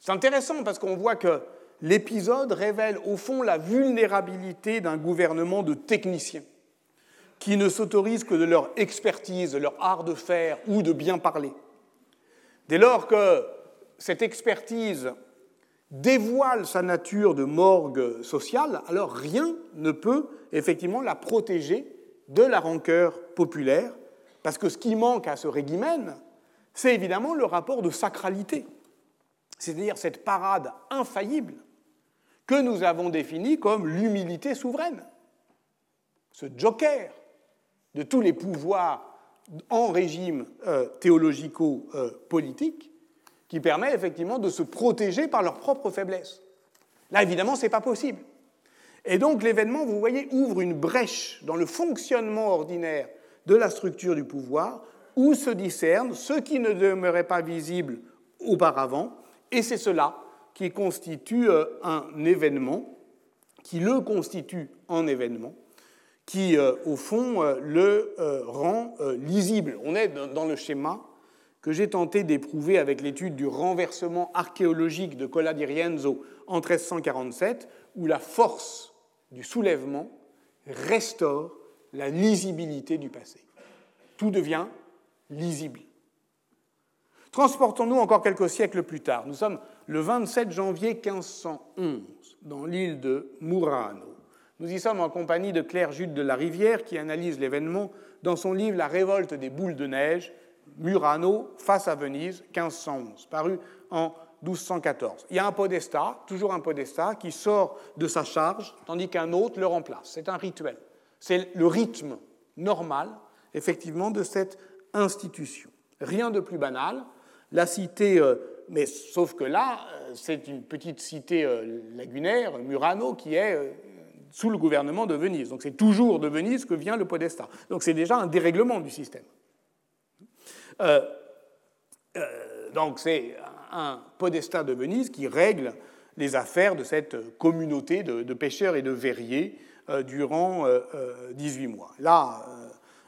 c'est intéressant parce qu'on voit que l'épisode révèle au fond la vulnérabilité d'un gouvernement de techniciens qui ne s'autorisent que de leur expertise, de leur art de faire ou de bien parler. Dès lors que cette expertise dévoile sa nature de morgue sociale, alors rien ne peut effectivement la protéger de la rancœur populaire, parce que ce qui manque à ce régimen, c'est évidemment le rapport de sacralité, c'est-à-dire cette parade infaillible que nous avons définie comme l'humilité souveraine, ce joker de tous les pouvoirs en régime euh, théologico-politique, qui permet effectivement de se protéger par leur propre faiblesse. Là, évidemment, ce n'est pas possible. Et donc l'événement, vous voyez, ouvre une brèche dans le fonctionnement ordinaire de la structure du pouvoir, où se discerne ce qui ne demeurait pas visible auparavant, et c'est cela qui constitue euh, un événement, qui le constitue en événement, qui, euh, au fond, euh, le rend lisible. On est dans le schéma que j'ai tenté d'éprouver avec l'étude du renversement archéologique de Cola di Rienzo en 1347, où la force du soulèvement restaure la lisibilité du passé. Tout devient lisible. Transportons-nous encore quelques siècles plus tard. Nous sommes le 27 janvier 1511 dans l'île de Murano. Nous y sommes en compagnie de Claire Jude de la Rivière qui analyse l'événement dans son livre La révolte des boules de neige, Murano face à Venise, 1511, paru en 1214. Il y a un podestat, toujours un podestat, qui sort de sa charge, tandis qu'un autre le remplace. C'est un rituel. C'est le rythme normal, effectivement, de cette institution. Rien de plus banal. La cité, euh, mais sauf que là, euh, c'est une petite cité euh, lagunaire, Murano, qui est sous le gouvernement de Venise. Donc c'est toujours de Venise que vient le podestat. Donc c'est déjà un dérèglement du système. Euh, euh, donc c'est un podestat de Venise qui règle les affaires de cette communauté de, pêcheurs et de verriers euh, durant 18 mois. Là,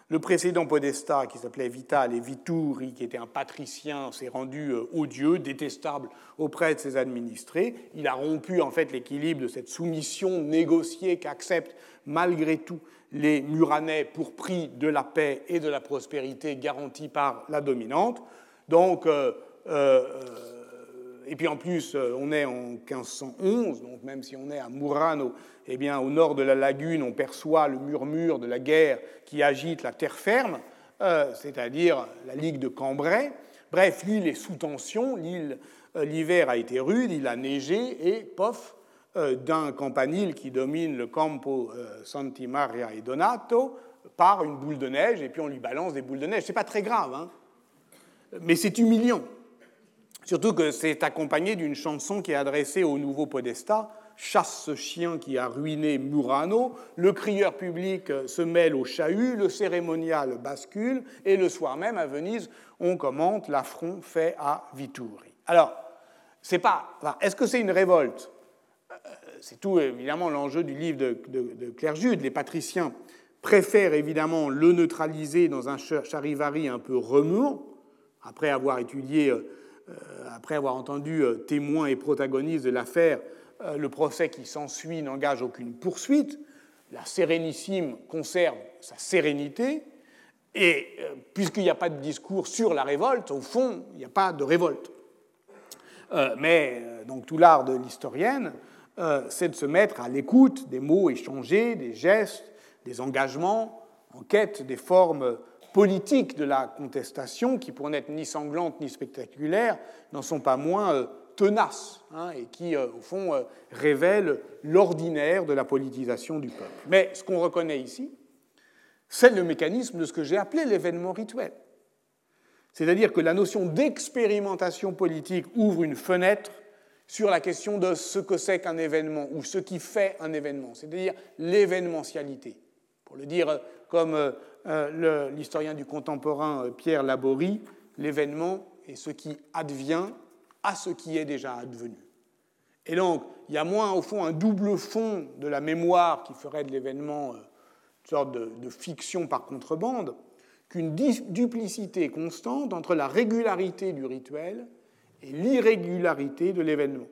le précédent podestat, qui s'appelait Vital et Vituri, qui était un patricien, s'est rendu odieux, détestable auprès de ses administrés. Il a rompu en fait l'équilibre de cette soumission négociée qu'acceptent malgré tout les Muranais pour prix de la paix et de la prospérité garantie par la dominante. Donc, euh, euh, et puis en plus, euh, on est en 1511, donc même si on est à Murano, eh bien, au nord de la lagune, on perçoit le murmure de la guerre qui agite la terre ferme, c'est-à-dire la Ligue de Cambrai. Bref, l'île est sous tension, l'hiver a été rude, il a neigé, et pof, d'un campanile qui domine le campo euh, Santi Maria et Donato par une boule de neige et puis on lui balance des boules de neige. C'est pas très grave, hein mais c'est humiliant. Surtout que c'est accompagné d'une chanson qui est adressée au nouveau podestat chasse ce chien qui a ruiné Murano, le crieur public se mêle au chahut, le cérémonial bascule, et le soir même à Venise, on commente l'affront fait à Vituri. Alors, c'est pas. Est-ce que c'est une révolte? C'est tout évidemment l'enjeu du livre de, Claire Jude. Les patriciens préfèrent évidemment le neutraliser dans un charivari un peu remuant, après avoir étudié, euh, après avoir entendu euh, témoins et protagonistes de l'affaire euh, le procès qui s'ensuit n'engage aucune poursuite, la sérénissime conserve sa sérénité, et euh, puisqu'il n'y a pas de discours sur la révolte, au fond, il n'y a pas de révolte. Euh, mais donc tout l'art de l'historienne, c'est de se mettre à l'écoute des mots échangés, des gestes, des engagements, en quête des formes politiques de la contestation, qui pour n'être ni sanglantes ni spectaculaires, n'en sont pas moins tenaces hein, et qui, euh, au fond, euh, révèle l'ordinaire de la politisation du peuple. Mais ce qu'on reconnaît ici, c'est le mécanisme de ce que j'ai appelé l'événement rituel. C'est-à-dire que la notion d'expérimentation politique ouvre une fenêtre sur la question de ce que c'est qu'un événement ou ce qui fait un événement, c'est-à-dire l'événementialité. Pour le dire comme euh, l'historien du contemporain Pierre Laborie, l'événement est ce qui advient à ce qui est déjà advenu. Et donc, il y a moins, au fond, un double fond de la mémoire qui ferait de l'événement euh, une sorte de, fiction par contrebande, qu'une duplicité constante entre la régularité du rituel et l'irrégularité de l'événement.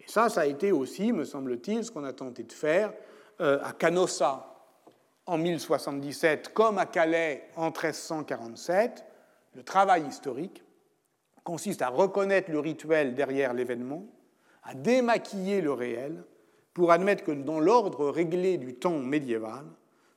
Et ça, ça a été aussi, me semble-t-il, ce qu'on a tenté de faire euh, à Canossa en 1077 comme à Calais en 1347, le travail historique consiste à reconnaître le rituel derrière l'événement, à démaquiller le réel, pour admettre que dans l'ordre réglé du temps médiéval,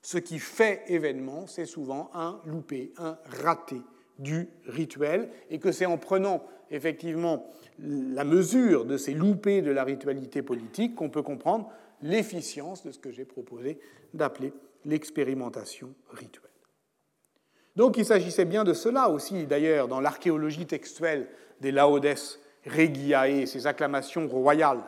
ce qui fait événement, c'est souvent un loupé, un raté du rituel, et que c'est en prenant effectivement la mesure de ces loupés de la ritualité politique qu'on peut comprendre l'efficience de ce que j'ai proposé d'appeler l'expérimentation rituelle. Donc il s'agissait bien de cela aussi, d'ailleurs, dans l'archéologie textuelle des Laudes Regiae, ces acclamations royales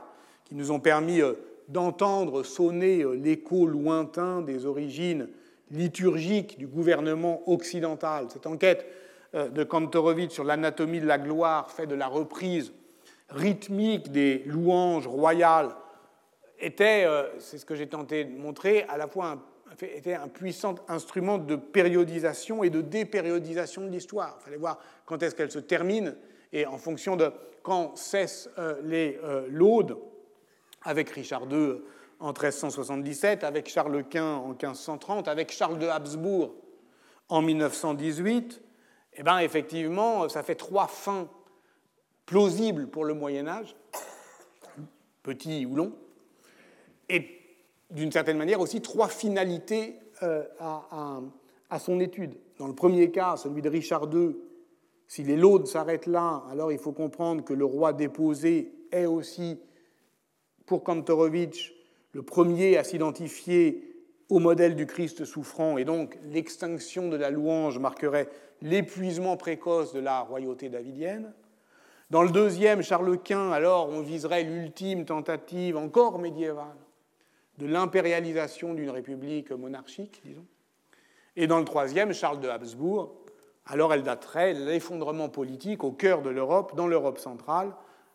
qui nous ont permis euh, d'entendre sonner euh, l'écho lointain des origines liturgiques du gouvernement occidental. Cette enquête de Kantorowicz sur l'anatomie de la gloire fait de la reprise rythmique des louanges royales était, c'est ce que j'ai tenté de montrer, à la fois un était un puissant instrument de périodisation et de dépériodisation de l'histoire. Il fallait voir quand est-ce qu'elle se termine, et en fonction de quand cessent euh, les euh, laudes, avec Richard II en 1377, avec Charles Quint en 1530, avec Charles de Habsbourg en 1918, eh bien effectivement, ça fait trois fins plausibles pour le Moyen Âge, petit ou long, et d'une certaine manière aussi trois finalités euh, à, son étude. Dans le premier cas, celui de Richard II, si les laudes s'arrêtent là, alors il faut comprendre que le roi déposé est aussi, pour Kantorowicz, le premier à s'identifier au modèle du Christ souffrant, et donc l'extinction de la louange marquerait l'épuisement précoce de la royauté davidienne. Dans le deuxième, Charles Quint, alors on viserait l'ultime tentative encore médiévale de l'impérialisation d'une république monarchique, disons. Et dans le troisième, Charles de Habsbourg, alors elle daterait l'effondrement politique au cœur de l'Europe, dans l'Europe centrale,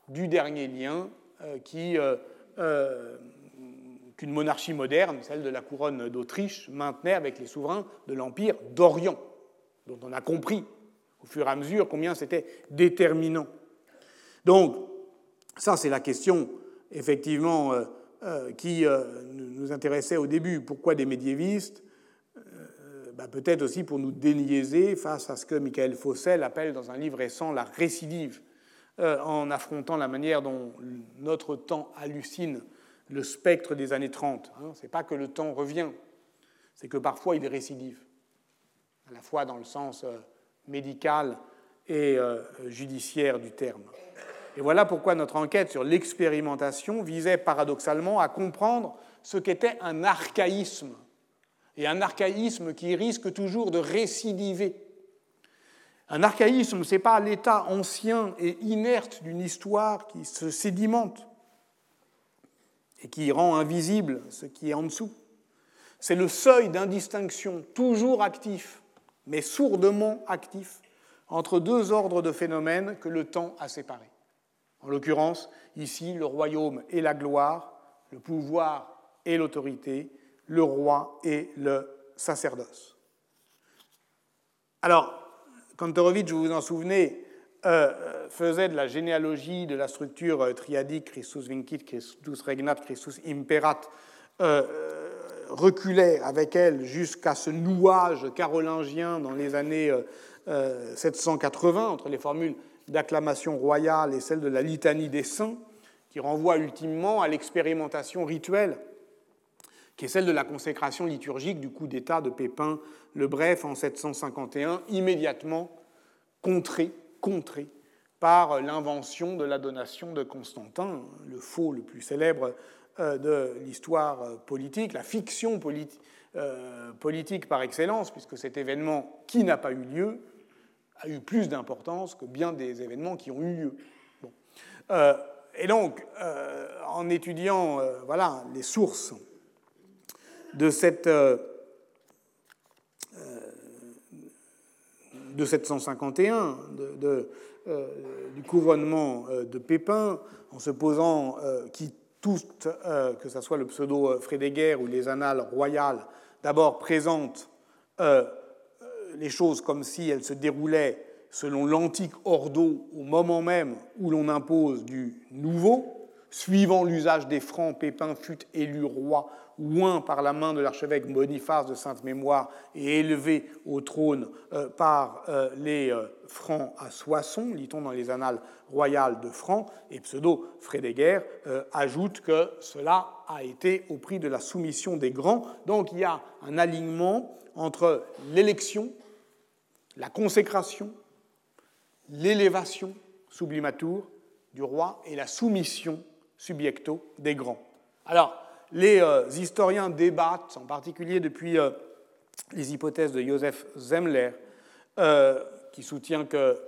du dernier lien euh, qui, euh, euh, qu'une monarchie moderne, celle de la couronne d'Autriche, maintenait avec les souverains de l'Empire d'Orient, dont on a compris au fur et à mesure combien c'était déterminant. Donc, ça c'est la question, effectivement, euh, qui euh, nous intéressait au début. Pourquoi des médiévistes euh, bah, Peut-être aussi pour nous déniaiser face à ce que Michael Fossel appelle dans un livre récent la récidive, en affrontant la manière dont notre temps hallucine le spectre des années 30. Hein. Ce n'est pas que le temps revient, c'est que parfois il récidive, à la fois dans le sens médical et judiciaire du terme. Et voilà pourquoi notre enquête sur l'expérimentation visait paradoxalement à comprendre ce qu'était un archaïsme, et un archaïsme qui risque toujours de récidiver. Un archaïsme, ce n'est pas l'état ancien et inerte d'une histoire qui se sédimente et qui rend invisible ce qui est en dessous. C'est le seuil d'indistinction toujours actif, mais sourdement actif, entre deux ordres de phénomènes que le temps a séparés. En l'occurrence, ici, le royaume et la gloire, le pouvoir et l'autorité, le roi et le sacerdoce. Alors, Kantorowicz, vous vous en souvenez, euh, faisait de la généalogie de la structure euh, triadique Christus vincit, Christus regnat, Christus imperat, reculait avec elle jusqu'à ce nouage carolingien dans les années 780 entre les formules d'acclamation royale et celles de la litanie des saints, qui renvoie ultimement à l'expérimentation rituelle qui est celle de la consécration liturgique du coup d'État de Pépin le Bref en 751, immédiatement contré, contré par l'invention de la donation de Constantin, le faux le plus célèbre euh, de l'histoire politique, la fiction euh, politique par excellence, puisque cet événement qui n'a pas eu lieu a eu plus d'importance que bien des événements qui ont eu lieu. Euh, et donc, en étudiant voilà, les sources de cette de 751, de, euh, du couronnement euh, de Pépin, en se posant, qui toutes, que ce soit le pseudo Frédéguerre ou les annales royales, d'abord présentent les choses comme si elles se déroulaient selon l'antique ordo au moment même où l'on impose du nouveau, suivant l'usage des francs, Pépin fut élu roi oint par la main de l'archevêque Boniface de Sainte Mémoire et élevé au trône euh, par euh, les euh, Francs à Soissons, lit-on dans les annales royales de Francs, et pseudo Frédéguerre ajoute que cela a été au prix de la soumission des grands. Donc il y a un alignement entre l'élection, la consécration, l'élévation sublimatur du roi et la soumission subiecto des grands. Alors, les euh, historiens débattent, en particulier depuis euh, les hypothèses de Joseph Zemler, euh, qui soutient que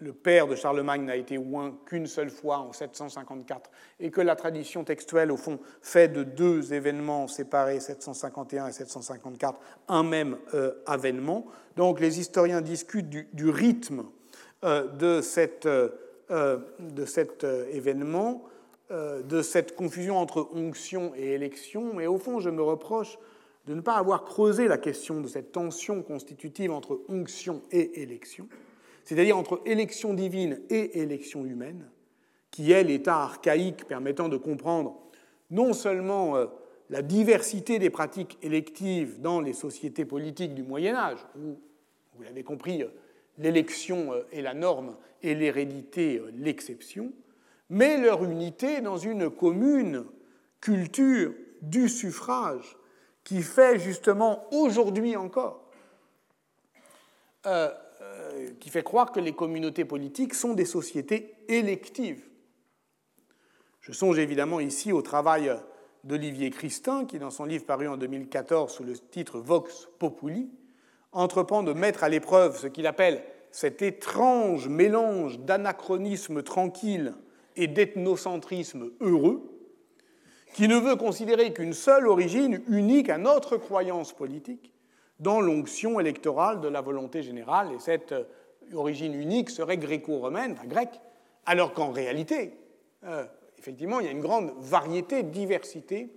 le père de Charlemagne n'a été oint qu'une seule fois en 754 et que la tradition textuelle, au fond, fait de deux événements séparés, 751 et 754, un même avènement. Donc les historiens discutent du, rythme de, cette, de cet événement euh, de cette confusion entre onction et élection, mais au fond, je me reproche de ne pas avoir creusé la question de cette tension constitutive entre onction et élection, c'est-à-dire entre élection divine et élection humaine, qui est l'état archaïque permettant de comprendre non seulement euh, la diversité des pratiques électives dans les sociétés politiques du Moyen Âge, où, vous l'avez compris, euh, l'élection est la norme et l'hérédité l'exception, mais leur unité dans une commune culture du suffrage qui fait justement aujourd'hui encore, euh, euh, qui fait croire que les communautés politiques sont des sociétés électives. Je songe évidemment ici au travail d'Olivier Christin, qui, dans son livre paru en 2014 sous le titre Vox Populi, entreprend de mettre à l'épreuve ce qu'il appelle cet étrange mélange d'anachronisme tranquille et d'ethnocentrisme heureux, qui ne veut considérer qu'une seule origine unique à notre croyance politique dans l'onction électorale de la volonté générale, et cette euh, origine unique serait gréco-romaine, enfin grecque, alors qu'en réalité, euh, effectivement, il y a une grande variété, diversité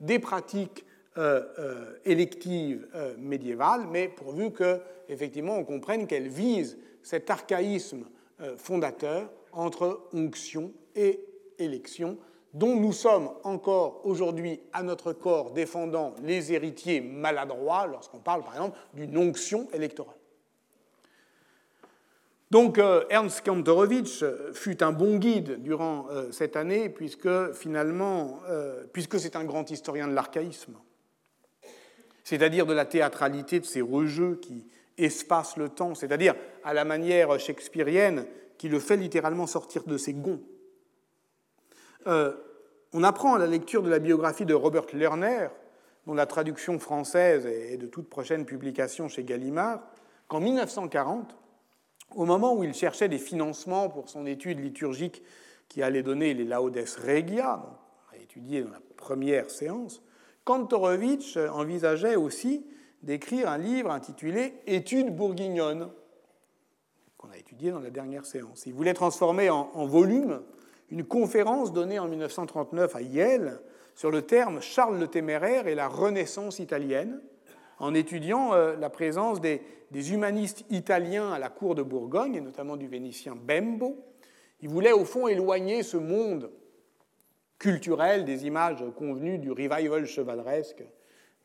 des pratiques euh, électives médiévales, mais pourvu que, effectivement, on comprenne qu'elles visent cet archaïsme fondateur entre onction et élection, dont nous sommes encore aujourd'hui à notre corps défendant les héritiers maladroits lorsqu'on parle par exemple d'une onction électorale. Donc euh, Ernst Kantorowicz fut un bon guide durant euh, cette année puisque finalement, euh, puisque c'est un grand historien de l'archaïsme, c'est-à-dire de la théâtralité de ces rejeux qui espacent le temps, c'est-à-dire à la manière shakespearienne qui le fait littéralement sortir de ses gonds euh, on apprend à la lecture de la biographie de Robert Lerner, dont la traduction française est de toute prochaine publication chez Gallimard, qu'en 1940, au moment où il cherchait des financements pour son étude liturgique qui allait donner les Laudes Regia, a étudié dans la première séance, Kantorowicz envisageait aussi d'écrire un livre intitulé Études bourguignonnes, qu'on a étudié dans la dernière séance. Il voulait transformer en volume une conférence donnée en 1939 à Yale sur le terme Charles le Téméraire et la Renaissance italienne, en étudiant euh, la présence des, humanistes italiens à la cour de Bourgogne, et notamment du Vénitien Bembo. Il voulait au fond éloigner ce monde culturel des images convenues du revival chevaleresque,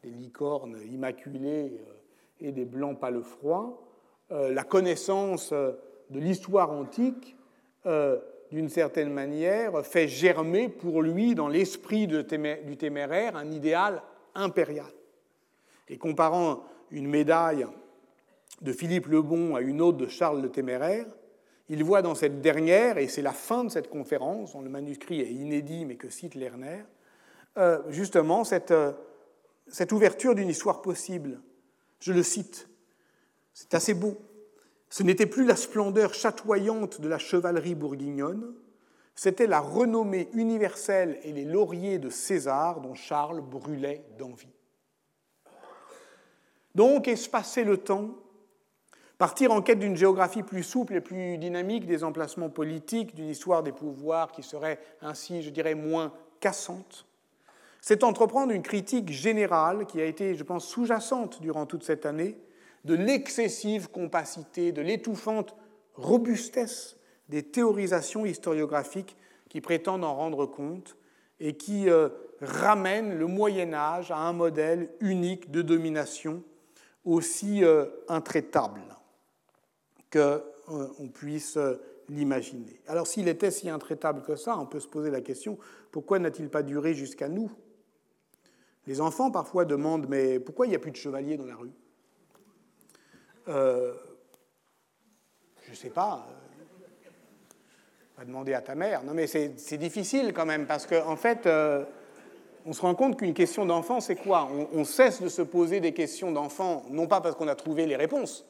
des licornes immaculées euh, et des blancs palefrois, euh, la connaissance de l'histoire antique d'une certaine manière, fait germer pour lui, dans l'esprit du téméraire, un idéal impérial. Et comparant une médaille de Philippe le Bon à une autre de Charles le Téméraire, il voit dans cette dernière, et c'est la fin de cette conférence, dont le manuscrit est inédit mais que cite Lerner, euh, justement euh, cette ouverture d'une histoire possible. Je le cite, c'est assez beau. Ce n'était plus la splendeur chatoyante de la chevalerie bourguignonne, c'était la renommée universelle et les lauriers de César dont Charles brûlait d'envie. Donc, espacer le temps, partir en quête d'une géographie plus souple et plus dynamique des emplacements politiques, d'une histoire des pouvoirs qui serait ainsi, je dirais, moins cassante, c'est entreprendre une critique générale qui a été, je pense, sous-jacente durant toute cette année de l'excessive compacité, de l'étouffante robustesse des théorisations historiographiques qui prétendent en rendre compte et qui euh, ramènent le Moyen Âge à un modèle unique de domination aussi euh, intraitable qu'on euh, puisse l'imaginer. Alors s'il était si intraitable que ça, on peut se poser la question, pourquoi n'a-t-il pas duré jusqu'à nous? Les enfants parfois demandent, mais pourquoi il n'y a plus de chevaliers dans la rue? Euh, je ne sais pas. Va demander à ta mère. Non, mais c'est difficile quand même, parce qu'en en fait, euh, on se rend compte qu'une question d'enfant, c'est quoi? On, cesse de se poser des questions d'enfant, non pas parce qu'on a trouvé les réponses,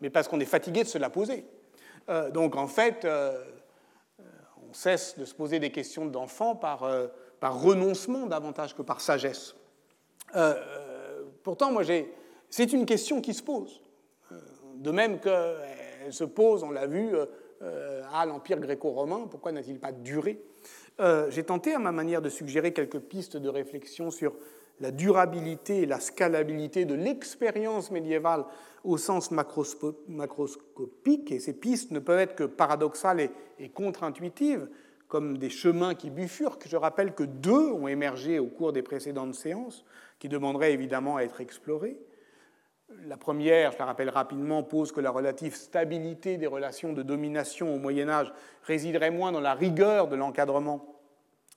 mais parce qu'on est fatigué de se la poser. Euh, donc en fait, on cesse de se poser des questions d'enfant par, par renoncement davantage que par sagesse. pourtant, moi, c'est une question qui se pose de même qu'elle se pose, on l'a vu, euh, à l'Empire gréco-romain, pourquoi n'a-t-il pas duré? Euh, J'ai tenté à ma manière de suggérer quelques pistes de réflexion sur la durabilité et la scalabilité de l'expérience médiévale au sens macroscopique, et ces pistes ne peuvent être que paradoxales et, contre-intuitives, comme des chemins qui bifurquent. Je rappelle que deux ont émergé au cours des précédentes séances, qui demanderaient évidemment à être explorés. La première, je la rappelle rapidement, pose que la relative stabilité des relations de domination au Moyen Âge résiderait moins dans la rigueur de l'encadrement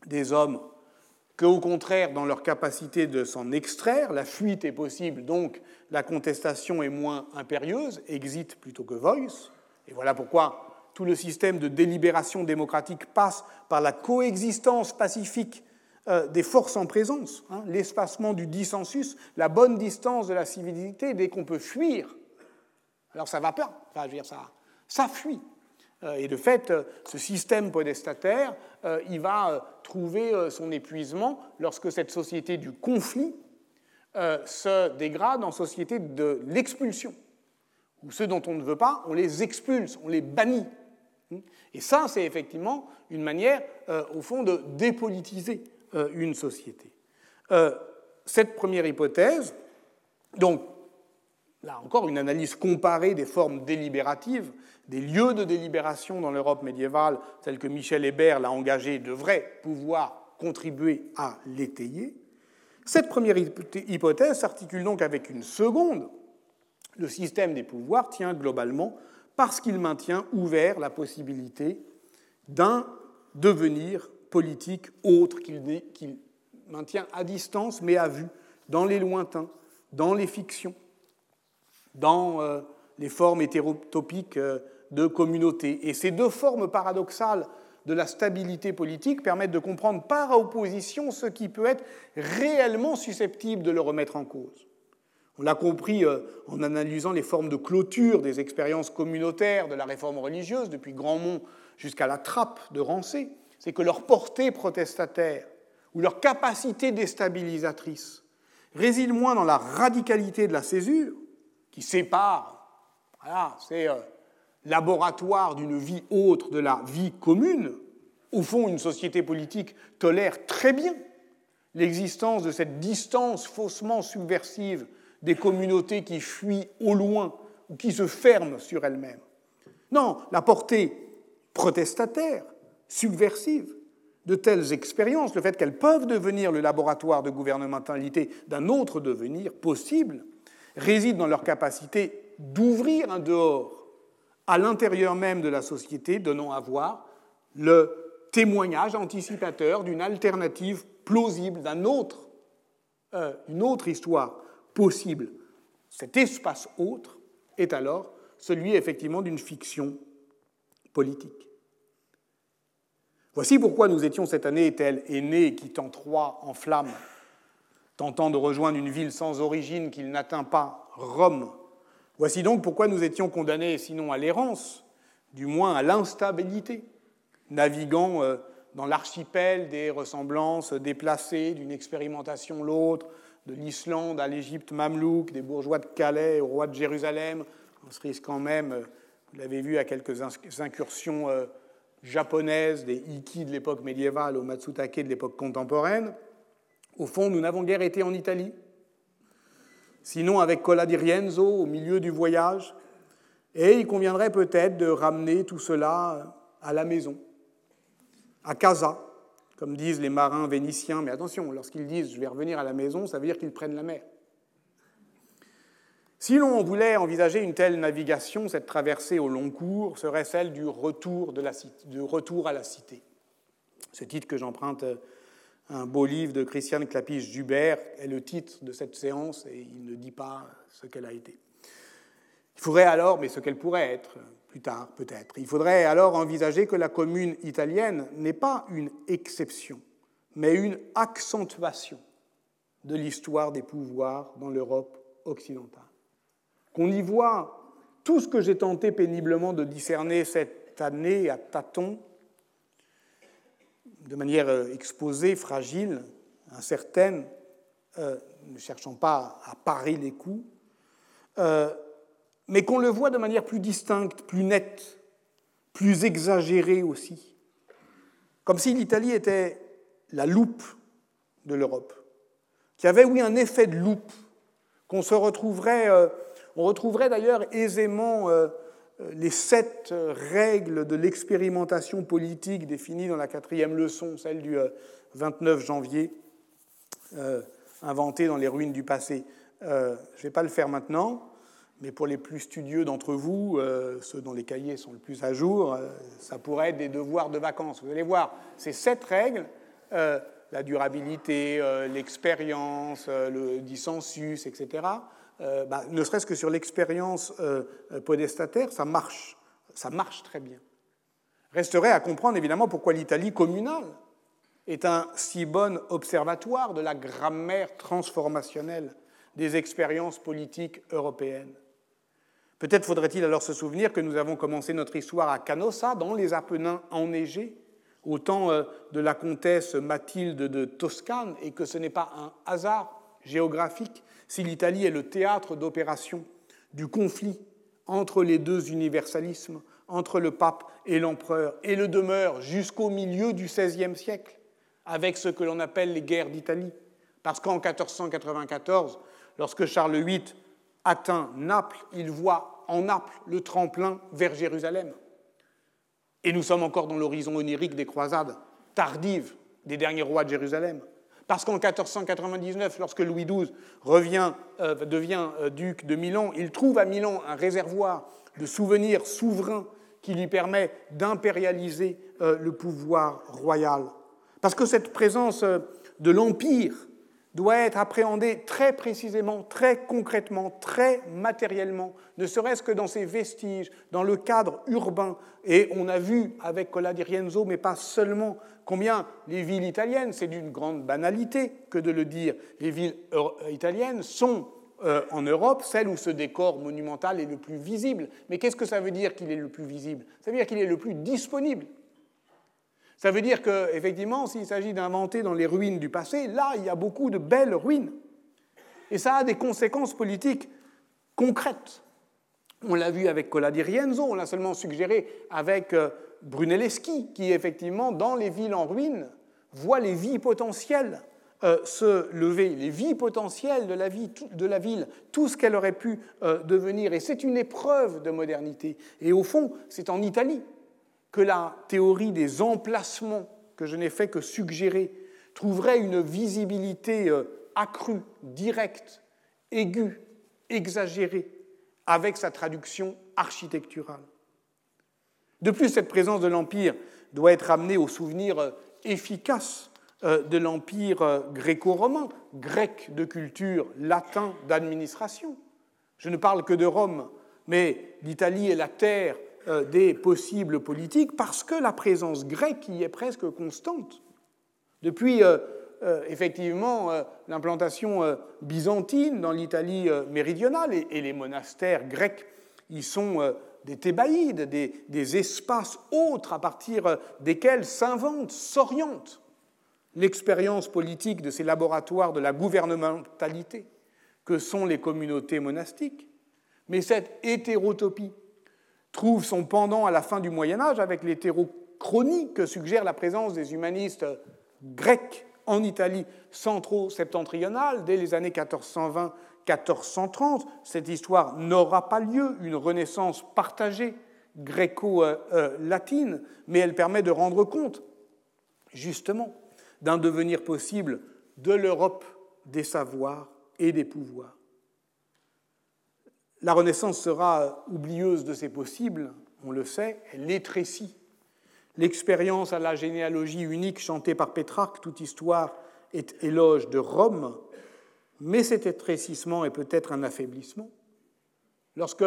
des hommes qu'au contraire dans leur capacité de s'en extraire. La fuite est possible, donc la contestation est moins impérieuse, exit plutôt que voice. Et voilà pourquoi tout le système de délibération démocratique passe par la coexistence pacifique euh, des forces en présence, hein, l'espacement du dissensus, la bonne distance de la civilité dès qu'on peut fuir. Alors ça va pas, enfin, je dire, ça, ça fuit. Euh, et de fait, euh, ce système podestataire, il va trouver son épuisement lorsque cette société du conflit se dégrade en société de l'expulsion, où ceux dont on ne veut pas, on les expulse, on les bannit. Et ça, c'est effectivement une manière, au fond, de dépolitiser une société. Euh, cette première hypothèse, donc là encore une analyse comparée des formes délibératives, des lieux de délibération dans l'Europe médiévale, tels que Michel Hébert l'a engagé, devrait pouvoir contribuer à l'étayer. Cette première hypothèse s'articule donc avec une seconde. Le système des pouvoirs tient globalement parce qu'il maintient ouvert la possibilité d'un devenir politique autre qu'il maintient à distance mais à vue, dans les lointains, dans les fictions, dans euh, les formes hétérotopiques euh, de communauté. Et ces deux formes paradoxales de la stabilité politique permettent de comprendre par opposition ce qui peut être réellement susceptible de le remettre en cause. On l'a compris euh, en analysant les formes de clôture des expériences communautaires de la réforme religieuse, depuis Grandmont jusqu'à la trappe de Rancé c'est que leur portée protestataire ou leur capacité déstabilisatrice réside moins dans la radicalité de la césure, qui sépare, voilà, c'est euh, laboratoire d'une vie autre de la vie commune. Au fond, une société politique tolère très bien l'existence de cette distance faussement subversive des communautés qui fuient au loin ou qui se ferment sur elles-mêmes. Non, la portée protestataire, subversive, de telles expériences, le fait qu'elles peuvent devenir le laboratoire de gouvernementalité d'un autre devenir possible, réside dans leur capacité d'ouvrir un dehors à l'intérieur même de la société, donnant à voir le témoignage anticipateur d'une alternative plausible, d'un autre, euh, autre histoire possible. Cet espace autre est alors celui effectivement d'une fiction politique. Voici pourquoi nous étions cette année tel aîné quittant Troie en flammes, tentant de rejoindre une ville sans origine qu'il n'atteint pas, Rome. Voici donc pourquoi nous étions condamnés, sinon à l'errance, du moins à l'instabilité, naviguant euh, dans l'archipel des ressemblances déplacées d'une expérimentation l'autre, de l'Islande à l'Égypte mamelouk, des bourgeois de Calais au roi de Jérusalem, en se risquant même, euh, vous l'avez vu, à quelques incursions euh, japonaise des Iki de l'époque médiévale au Matsutake de l'époque contemporaine, au fond, nous n'avons guère été en Italie. Sinon, avec Cola di Rienzo au milieu du voyage, et il conviendrait peut-être de ramener tout cela à la maison, à casa, comme disent les marins vénitiens. Mais attention, lorsqu'ils disent je vais revenir à la maison, ça veut dire qu'ils prennent la mer. Si l'on voulait envisager une telle navigation, cette traversée au long cours serait celle du retour, de la du retour à la cité. Ce titre que j'emprunte à un beau livre de Christiane Clapiche-Dubert est le titre de cette séance et il ne dit pas ce qu'elle a été. Il faudrait alors, mais ce qu'elle pourrait être plus tard peut-être, il faudrait alors envisager que la commune italienne n'est pas une exception, mais une accentuation de l'histoire des pouvoirs dans l'Europe occidentale qu'on y voit tout ce que j'ai tenté péniblement de discerner cette année à tâtons, de manière euh, exposée, fragile, incertaine, euh, ne cherchant pas à parer les coups, euh, mais qu'on le voit de manière plus distincte, plus nette, plus exagérée aussi, comme si l'Italie était la loupe de l'Europe, qui avait, oui, un effet de loupe, qu'on se retrouverait on retrouverait d'ailleurs aisément euh, euh, les sept règles de l'expérimentation politique définies dans la quatrième leçon, celle du 29 euh, janvier, inventée dans les ruines du passé. je ne vais pas le faire maintenant, mais pour les plus studieux d'entre vous, ceux dont les cahiers sont le plus à jour, ça pourrait être des devoirs de vacances. Vous allez voir, ces sept règles, la durabilité, l'expérience, le dissensus, etc., euh, bah, ne serait-ce que sur l'expérience euh, podestataire, ça marche. Ça marche très bien. Resterait à comprendre évidemment pourquoi l'Italie communale est un si bon observatoire de la grammaire transformationnelle des expériences politiques européennes. Peut-être faudrait-il alors se souvenir que nous avons commencé notre histoire à Canossa, dans les Apennins enneigés, au temps euh, de la comtesse Mathilde de Toscane, et que ce n'est pas un hasard géographique si l'Italie est le théâtre d'opération du conflit entre les deux universalismes, entre le pape et l'empereur, et le demeure jusqu'au milieu du XVIe siècle, avec ce que l'on appelle les guerres d'Italie. Parce qu'en 1494, lorsque Charles VIII atteint Naples, il voit en Naples le tremplin vers Jérusalem. Et nous sommes encore dans l'horizon onirique des croisades tardives des derniers rois de Jérusalem. Parce qu'en 1499, lorsque Louis XII euh, devient euh, duc de Milan, il trouve à Milan un réservoir de souvenirs souverains qui lui permet d'impérialiser euh, le pouvoir royal. Parce que cette présence de l'Empire doit être appréhendée très précisément, très concrètement, très matériellement, ne serait-ce que dans ses vestiges, dans le cadre urbain. Et on a vu avec Cola di Rienzo, mais pas seulement, combien les villes italiennes, c'est d'une grande banalité que de le dire, les villes italiennes sont euh, en Europe celles où ce décor monumental est le plus visible. Mais qu'est-ce que ça veut dire qu'il est le plus visible? Ça veut dire qu'il est le plus disponible. Ça veut dire qu'effectivement, s'il s'agit d'inventer dans les ruines du passé, là, il y a beaucoup de belles ruines. Et ça a des conséquences politiques concrètes. On l'a vu avec Cola di Rienzo, on l'a seulement suggéré avec euh, Brunelleschi, qui effectivement, dans les villes en ruine, voit les vies potentielles euh, se lever, les vies potentielles de la, vie, de la ville, tout ce qu'elle aurait pu euh, devenir. Et c'est une épreuve de modernité. Et au fond, c'est en Italie que la théorie des emplacements, que je n'ai fait que suggérer, trouverait une visibilité euh, accrue, directe, aiguë, exagérée, avec sa traduction architecturale. De plus, cette présence de l'Empire doit être amenée au souvenir efficace euh, de l'empire euh, gréco-romain, grec de culture, latin d'administration. Je ne parle que de Rome, mais l'Italie est la terre euh, des possibles politiques parce que la présence grecque y est presque constante. Depuis effectivement l'implantation byzantine dans l'Italie méridionale et les monastères grecs y sont des thébaïdes, des, des espaces autres à partir desquels s'inventent, s'orientent l'expérience politique de ces laboratoires de la gouvernementalité que sont les communautés monastiques, mais cette hétérotopie trouve son pendant à la fin du Moyen Âge avec l'hétérochronie que suggère la présence des humanistes grecs en Italie centro-septentrionale dès les années 1420-1430. Cette histoire n'aura pas lieu, une renaissance partagée gréco-latine, mais elle permet de rendre compte, justement, d'un devenir possible de l'Europe des savoirs et des pouvoirs. La Renaissance sera oublieuse de ces possibles, on le sait, elle l'étrécit. L'expérience à la généalogie unique chantée par Pétrarque, toute histoire est éloge de Rome, mais cet étrécissement est peut-être un affaiblissement. Lorsque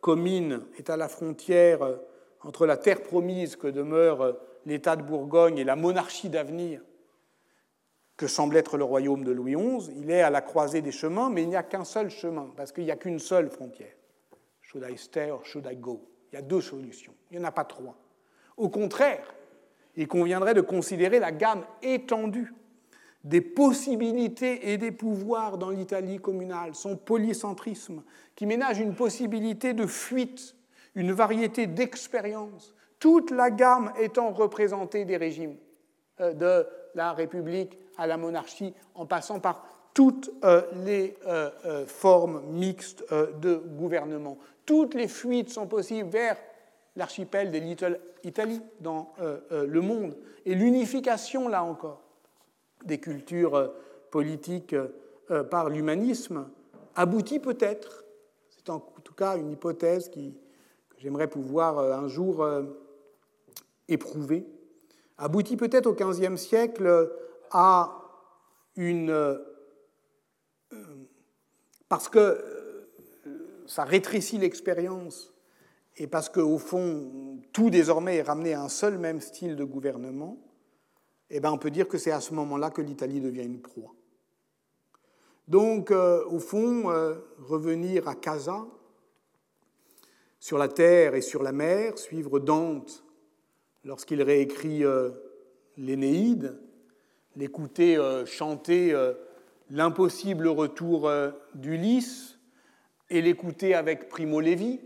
Comines est à la frontière entre la terre promise que demeure l'État de Bourgogne et la monarchie d'avenir que semble être le royaume de Louis XI, il est à la croisée des chemins, mais il n'y a qu'un seul chemin, parce qu'il n'y a qu'une seule frontière. Should I stay or should I go? Il y a deux solutions, il n'y en a pas trois. Au contraire, il conviendrait de considérer la gamme étendue des possibilités et des pouvoirs dans l'Italie communale, son polycentrisme, qui ménage une possibilité de fuite, une variété d'expériences, toute la gamme étant représentée des régimes euh, de la République à la monarchie, en passant par toutes euh, les euh, formes mixtes de gouvernement. Toutes les fuites sont possibles vers l'archipel des Little Italy dans le monde. Et l'unification, là encore, des cultures politiques par l'humanisme aboutit peut-être, c'est en tout cas une hypothèse que j'aimerais pouvoir un jour éprouvé, aboutit peut-être au XVe siècle à une... Euh, parce que euh, ça rétrécit l'expérience et parce qu'au fond, tout désormais est ramené à un seul même style de gouvernement, eh bien, on peut dire que c'est à ce moment-là que l'Italie devient une proie. Donc, euh, au fond, revenir à Casa, sur la terre et sur la mer, suivre Dante lorsqu'il réécrit l'Énéide, l'écouter euh, chanter euh, l'impossible retour d'Ulysse et l'écouter avec Primo Levi,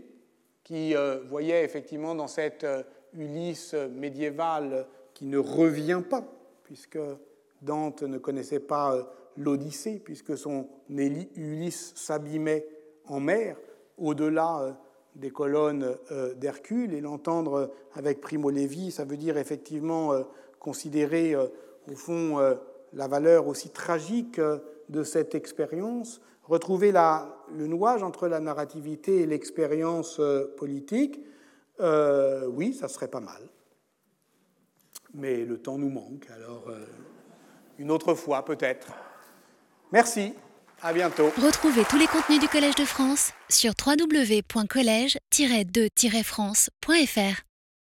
qui voyait effectivement dans cette Ulysse médiévale qui ne revient pas, puisque Dante ne connaissait pas l'Odyssée, puisque son Ulysse s'abîmait en mer, au-delà des colonnes euh, d'Hercule. Et l'entendre avec Primo Levi, ça veut dire effectivement euh, considérer euh, au fond la valeur aussi tragique de cette expérience, retrouver le nouage entre la narrativité et l'expérience politique. oui, ça serait pas mal. Mais le temps nous manque, alors une autre fois peut-être. Merci. À bientôt. Retrouvez tous les contenus du Collège de France sur www.colège-2-france.fr.